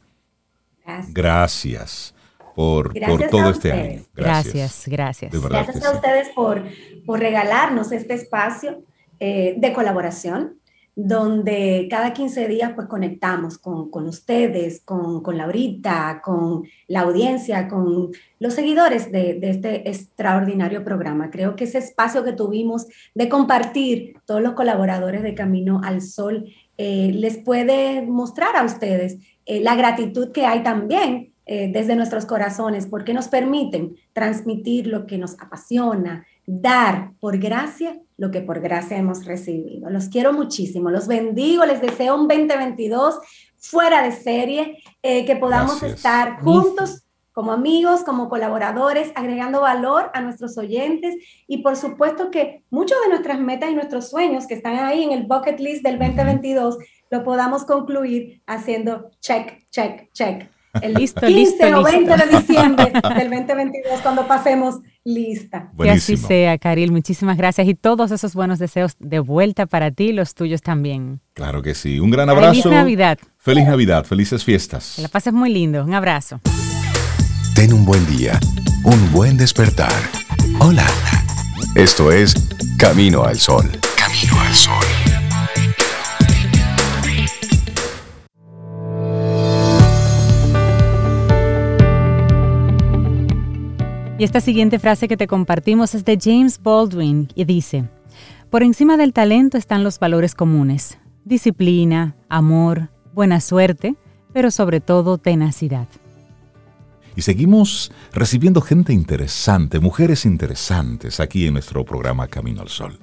Gracias. Por, todo este año. Gracias, gracias. Gracias, a ustedes por, por, regalarnos este espacio eh, de colaboración donde cada 15 días pues conectamos con, con ustedes, con, con, Laurita, con la audiencia, con los seguidores de, de, este extraordinario programa. Creo que ese espacio que tuvimos de compartir todos los colaboradores de Camino al Sol eh, les puede mostrar a ustedes eh, la gratitud que hay también eh, desde nuestros corazones, porque nos permiten transmitir lo que nos apasiona, dar por gracia lo que por gracia hemos recibido. Los quiero muchísimo, los bendigo, les deseo un 2022 fuera de serie, que podamos estar juntos como amigos, como colaboradores, agregando valor a nuestros oyentes y por supuesto que muchos de nuestras metas y nuestros sueños que están ahí en el bucket list del 2022 lo podamos concluir haciendo check, check, check. El listo, 15 o 20 de diciembre del 2022 cuando pasemos lista. Que así sea, Caril. Muchísimas gracias y todos esos buenos deseos de vuelta para ti y los tuyos también. Claro que sí. Un gran abrazo. Feliz Navidad. Feliz Navidad. Felices fiestas. Que la pases muy lindo. Un abrazo. Ten un buen día, un buen despertar. Hola. Esto es Camino al Sol. Camino al Sol. Y esta siguiente frase que te compartimos es de James Baldwin y dice, por encima del talento están los valores comunes, disciplina, amor, buena suerte, pero sobre todo tenacidad. Y seguimos recibiendo gente interesante, mujeres interesantes aquí en nuestro programa Camino al Sol.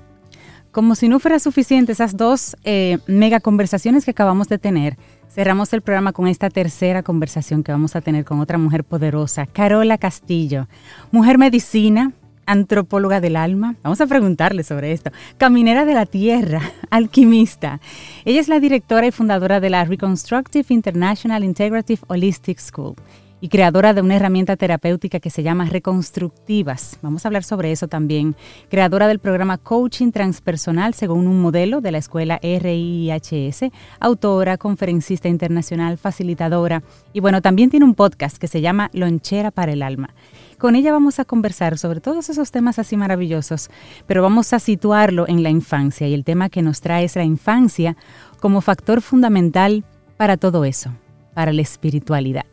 Como si no fuera suficiente esas dos eh, mega conversaciones que acabamos de tener, cerramos el programa con esta tercera conversación que vamos a tener con otra mujer poderosa, Carola Castillo, mujer medicina, antropóloga del alma. Vamos a preguntarle sobre esto. Caminera de la tierra, alquimista. Ella es la directora y fundadora de la Reconstructive International Integrative Holistic School y creadora de una herramienta terapéutica que se llama Reconstructivas. Vamos a hablar sobre eso también. Creadora del programa Coaching Transpersonal según un modelo de la escuela RIHS, autora, conferencista internacional, facilitadora y bueno, también tiene un podcast que se llama Lonchera para el Alma. Con ella vamos a conversar sobre todos esos temas así maravillosos, pero vamos a situarlo en la infancia y el tema que nos trae es la infancia como factor fundamental para todo eso, para la espiritualidad.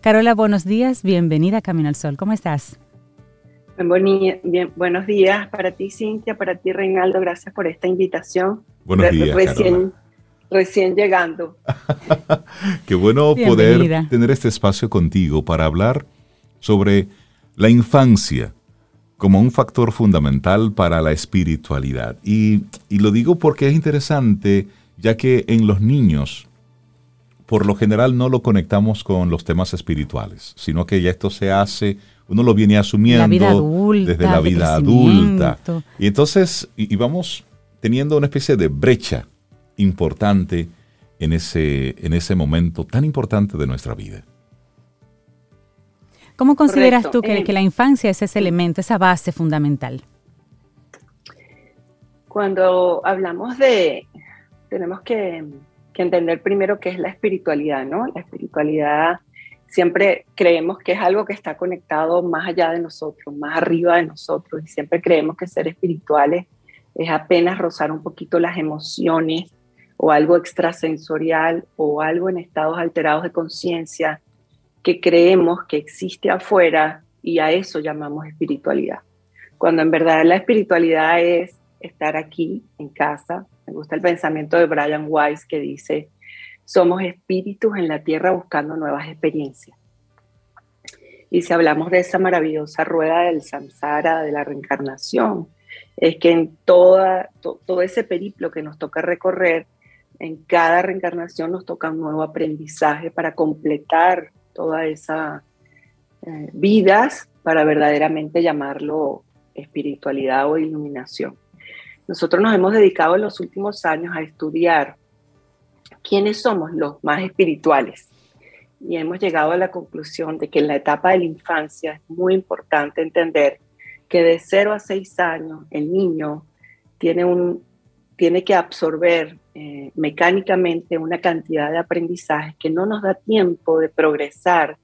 Carola, buenos días, bienvenida a Camino al Sol, ¿cómo estás? Bien, buenos días para ti, Cintia, para ti, Reinaldo, gracias por esta invitación. Buenos días. Recién, recién llegando. Qué bueno poder tener este espacio contigo para hablar sobre la infancia como un factor fundamental para la espiritualidad. Y, y, lo digo porque es interesante, ya que en los niños por lo general no lo conectamos con los temas espirituales, sino que ya esto se hace, uno lo viene asumiendo desde la vida adulta. Y entonces, y, vamos teniendo una especie de brecha importante en ese, en ese momento tan importante de nuestra vida. ¿Cómo consideras tú que, eh, que la infancia es ese elemento, esa base fundamental? Cuando hablamos de, tenemos que que entender primero qué es la espiritualidad, ¿no? La espiritualidad siempre creemos que es algo que está conectado más allá de nosotros, más arriba de nosotros, y siempre creemos que ser espirituales es apenas rozar un poquito las emociones o algo extrasensorial o algo en estados alterados de conciencia que creemos que existe afuera y a eso llamamos espiritualidad. Cuando en verdad la espiritualidad es estar aquí en casa, me gusta el pensamiento de Brian Weiss que dice, somos espíritus en la tierra buscando nuevas experiencias. Y si hablamos de esa maravillosa rueda del samsara, de la reencarnación, es que en toda, todo ese periplo que nos toca recorrer, en cada reencarnación nos toca un nuevo aprendizaje para completar toda esa eh, vidas para verdaderamente llamarlo espiritualidad o iluminación. Nosotros nos hemos dedicado en los últimos años a estudiar quiénes somos los más espirituales. Y hemos llegado a la conclusión de que en la etapa de la infancia es muy importante entender que de 0 a 6 años el niño tiene, un, tiene que absorber eh, mecánicamente una cantidad de aprendizaje que no nos da tiempo de progresar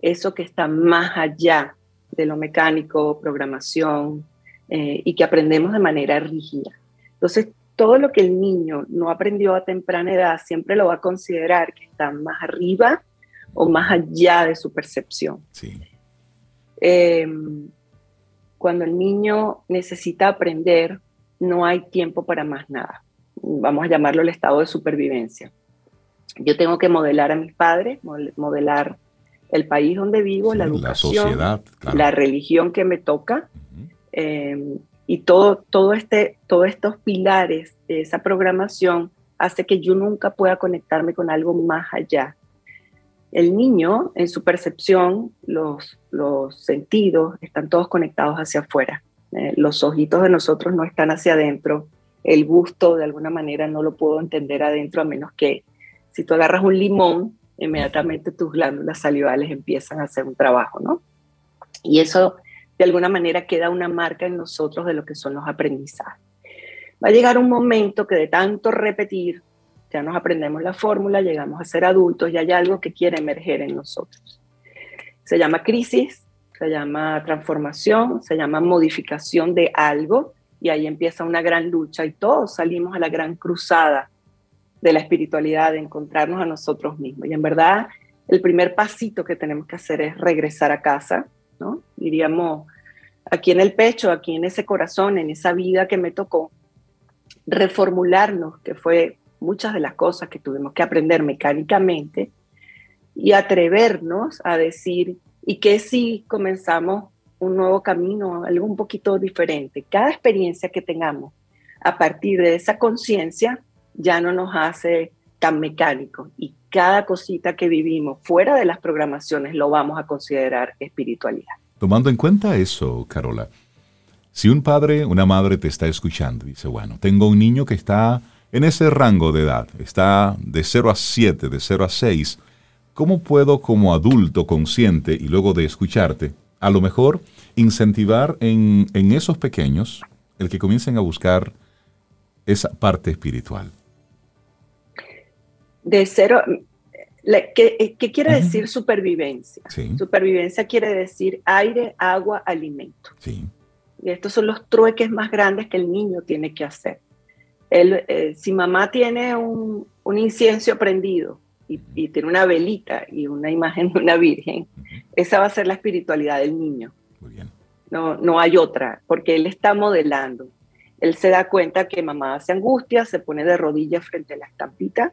eso que está más allá de lo mecánico, programación, eh, y que aprendemos de manera rígida. Entonces, todo lo que el niño no aprendió a temprana edad siempre lo va a considerar que está más arriba o más allá de su percepción. Em, cuando el niño necesita aprender, no hay tiempo para más nada. Vamos a llamarlo el estado de supervivencia. Yo tengo que modelar a mis padres, modelar el país donde vivo, la educación, la, la religión que me toca, Em, y todo, todo este, todos estos pilares de esa programación hace que yo nunca pueda conectarme con algo más allá. El niño, en su percepción, los, los sentidos están todos conectados hacia afuera. Eh, los ojitos de nosotros no están hacia adentro. El gusto, de alguna manera, no lo puedo entender adentro, a menos que si tú agarras un limón, inmediatamente tus glándulas salivales empiezan a hacer un trabajo, ¿no? Y eso de alguna manera queda una marca en nosotros de lo que son los aprendizajes. Va a llegar un momento que de tanto repetir, ya nos aprendemos la fórmula, llegamos a ser adultos y hay algo que quiere emerger en nosotros. Se llama crisis, se llama transformación, se llama modificación de algo y ahí empieza una gran lucha y todos salimos a la gran cruzada de la espiritualidad, de encontrarnos a nosotros mismos. Y en verdad, el primer pasito que tenemos que hacer es regresar a casa, ¿no? Diríamos, aquí en el pecho, aquí en ese corazón, en esa vida que me tocó, reformularnos, que fue muchas de las cosas que tuvimos que aprender mecánicamente, y atrevernos a decir, ¿y qué si comenzamos un nuevo camino, algo un poquito diferente? Cada experiencia que tengamos a partir de esa conciencia ya no nos hace mecánico y cada cosita que vivimos fuera de las programaciones lo vamos a considerar espiritualidad. Tomando en cuenta eso, Carola, si un padre, una madre te está escuchando y dice, bueno, tengo un niño que está en ese rango de edad, está de 0 a 7, de 0 a 6, ¿cómo puedo como adulto consciente y luego de escucharte, a lo mejor incentivar en, en esos pequeños el que comiencen a buscar esa parte espiritual? De cero, ¿qué, quiere decir supervivencia? Supervivencia quiere decir aire, agua, alimento. Sí. Y estos son los trueques más grandes que el niño tiene que hacer. Eh, si mamá tiene un, incienso prendido y, tiene una velita y una imagen de una virgen, esa va a ser la espiritualidad del niño. Muy bien. No, no hay otra, porque él está modelando. Él se da cuenta que mamá hace angustia, se pone de rodillas frente a la estampita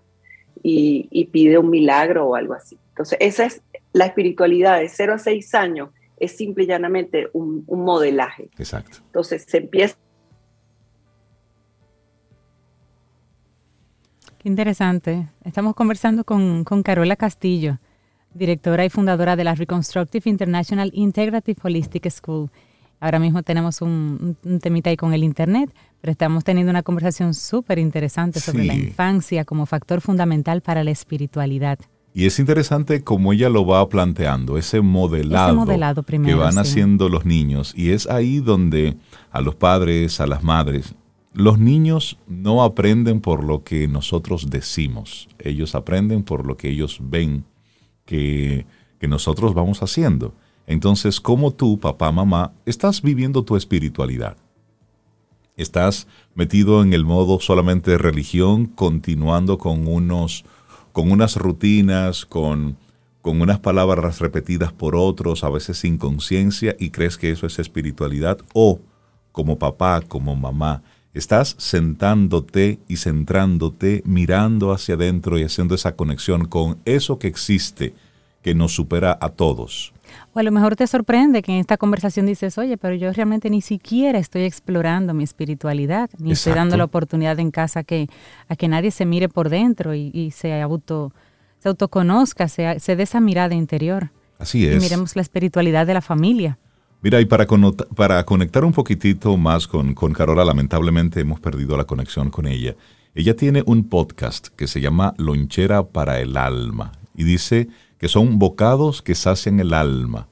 y, y pide un milagro o algo así. Entonces, esa es la espiritualidad de 0 a 6 años es simple y llanamente un, modelaje. Exacto. Entonces se empieza... Qué interesante. Estamos conversando con, Carola Castillo, directora y fundadora de la Reconstructive International Integrative Holistic School. Ahora mismo tenemos un, temita ahí con el Internet, pero estamos teniendo una conversación súper interesante sobre la infancia como factor fundamental para la espiritualidad. Y es interesante cómo ella lo va planteando, ese modelado, que van haciendo los niños. Y es ahí donde a los padres, a las madres, los niños no aprenden por lo que nosotros decimos, ellos aprenden por lo que ellos ven que, que nosotros vamos haciendo. Entonces, como tú, papá, mamá, estás viviendo tu espiritualidad. Estás metido en el modo solamente de religión, continuando con unos con unas rutinas, con, con unas palabras repetidas por otros, a veces sin conciencia, y crees que eso es espiritualidad, o como papá, como mamá, estás sentándote y centrándote, mirando hacia adentro y haciendo esa conexión con eso que existe, que nos supera a todos. O a lo mejor te sorprende que en esta conversación dices, oye, pero yo realmente ni siquiera estoy explorando mi espiritualidad, ni estoy dando la oportunidad en casa que, a que nadie se mire por dentro y, se, auto, se autoconozca, se, se dé esa mirada interior. Así es. Y miremos la espiritualidad de la familia. Mira, y para, para conectar un poquitito más con, con Carola, lamentablemente hemos perdido la conexión con ella. Ella tiene un podcast que se llama Lonchera para el Alma y dice que son bocados que sacian el alma.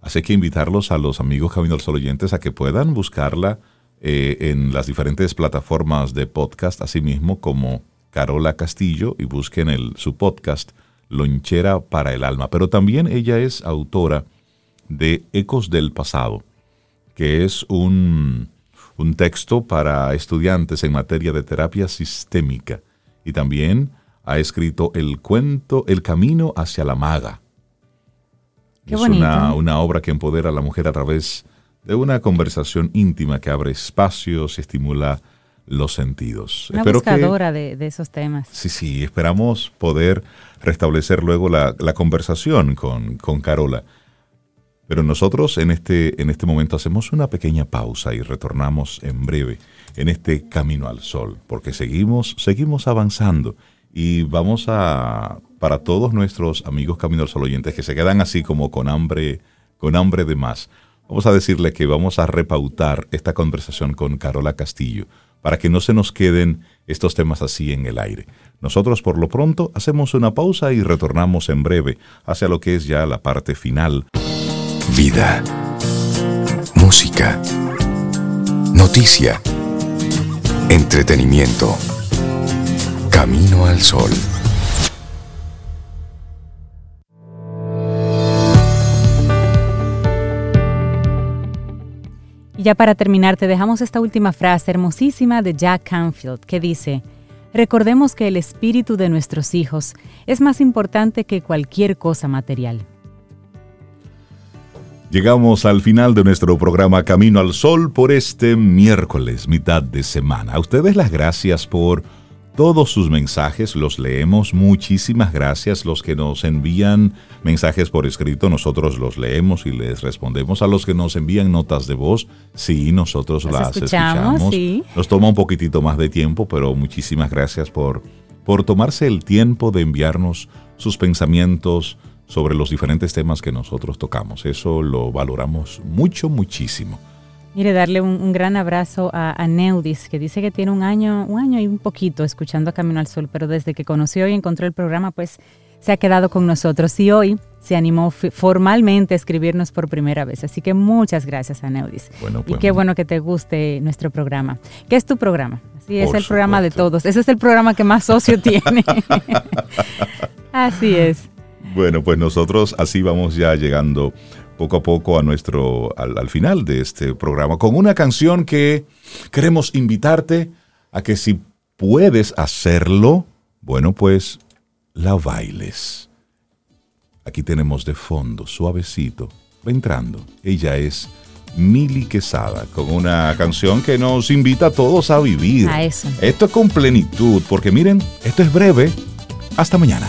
Así que invitarlos a los amigos Camino al Sol a que puedan buscarla eh, en las diferentes plataformas de podcast, así mismo como Carola Castillo, y busquen el, su podcast Lonchera para el Alma. Pero también ella es autora de Ecos del Pasado, que es un, un texto para estudiantes en materia de terapia sistémica. Y también ha escrito el cuento El camino hacia la maga. es una, una, obra que empodera a la mujer a través de una conversación íntima que abre espacios y estimula los sentidos. Una buscadora de, esos temas. Sí, sí, esperamos poder restablecer luego la, conversación con, con, Carola. Pero nosotros en este, en este momento hacemos una pequeña pausa y retornamos en breve en este camino al sol, porque seguimos, seguimos avanzando y vamos a, para todos nuestros amigos Camino al oyentes que se quedan así como con hambre, con hambre de más, vamos a decirle que vamos a repautar esta conversación con Carola Castillo para que no se nos queden estos temas así en el aire. Nosotros por lo pronto hacemos una pausa y retornamos en breve hacia lo que es ya la parte final. Vida. Música. Noticia. Entretenimiento. Camino al Sol. Y ya para terminar, te dejamos esta última frase hermosísima de Jack Canfield que dice, Recordemos que el espíritu de nuestros hijos es más importante que cualquier cosa material. Llegamos al final de nuestro programa Camino al Sol por este miércoles, mitad de semana. A ustedes las gracias por todos sus mensajes, los leemos. Muchísimas gracias. Los que nos envían mensajes por escrito, nosotros los leemos y les respondemos. A los que nos envían notas de voz, sí, nosotros las escuchamos. Nos toma un poquitito más de tiempo, pero muchísimas gracias por, por tomarse el tiempo de enviarnos sus pensamientos, sobre los diferentes temas que nosotros tocamos. Eso lo valoramos mucho, muchísimo. Mire, darle un, gran abrazo a, Neudis, que dice que tiene un año, un año y un poquito escuchando Camino al Sol, pero desde que conoció y encontró el programa, pues se ha quedado con nosotros y hoy se animó formalmente a escribirnos por primera vez. Así que muchas gracias a Neudis. y pues, qué bueno que te guste nuestro programa. ¿Qué es tu programa? Sí, es el programa de todos. Ese es el programa que más socio tiene. Así es. Bueno, pues nosotros así vamos ya llegando poco a poco a nuestro, al, final de este programa con una canción que queremos invitarte a que si puedes hacerlo, bueno, pues la bailes. Aquí tenemos de fondo, suavecito, va entrando. Ella es Mili Quesada, con una canción que nos invita a todos a vivir. A eso. Esto con plenitud, porque miren, esto es breve. Hasta mañana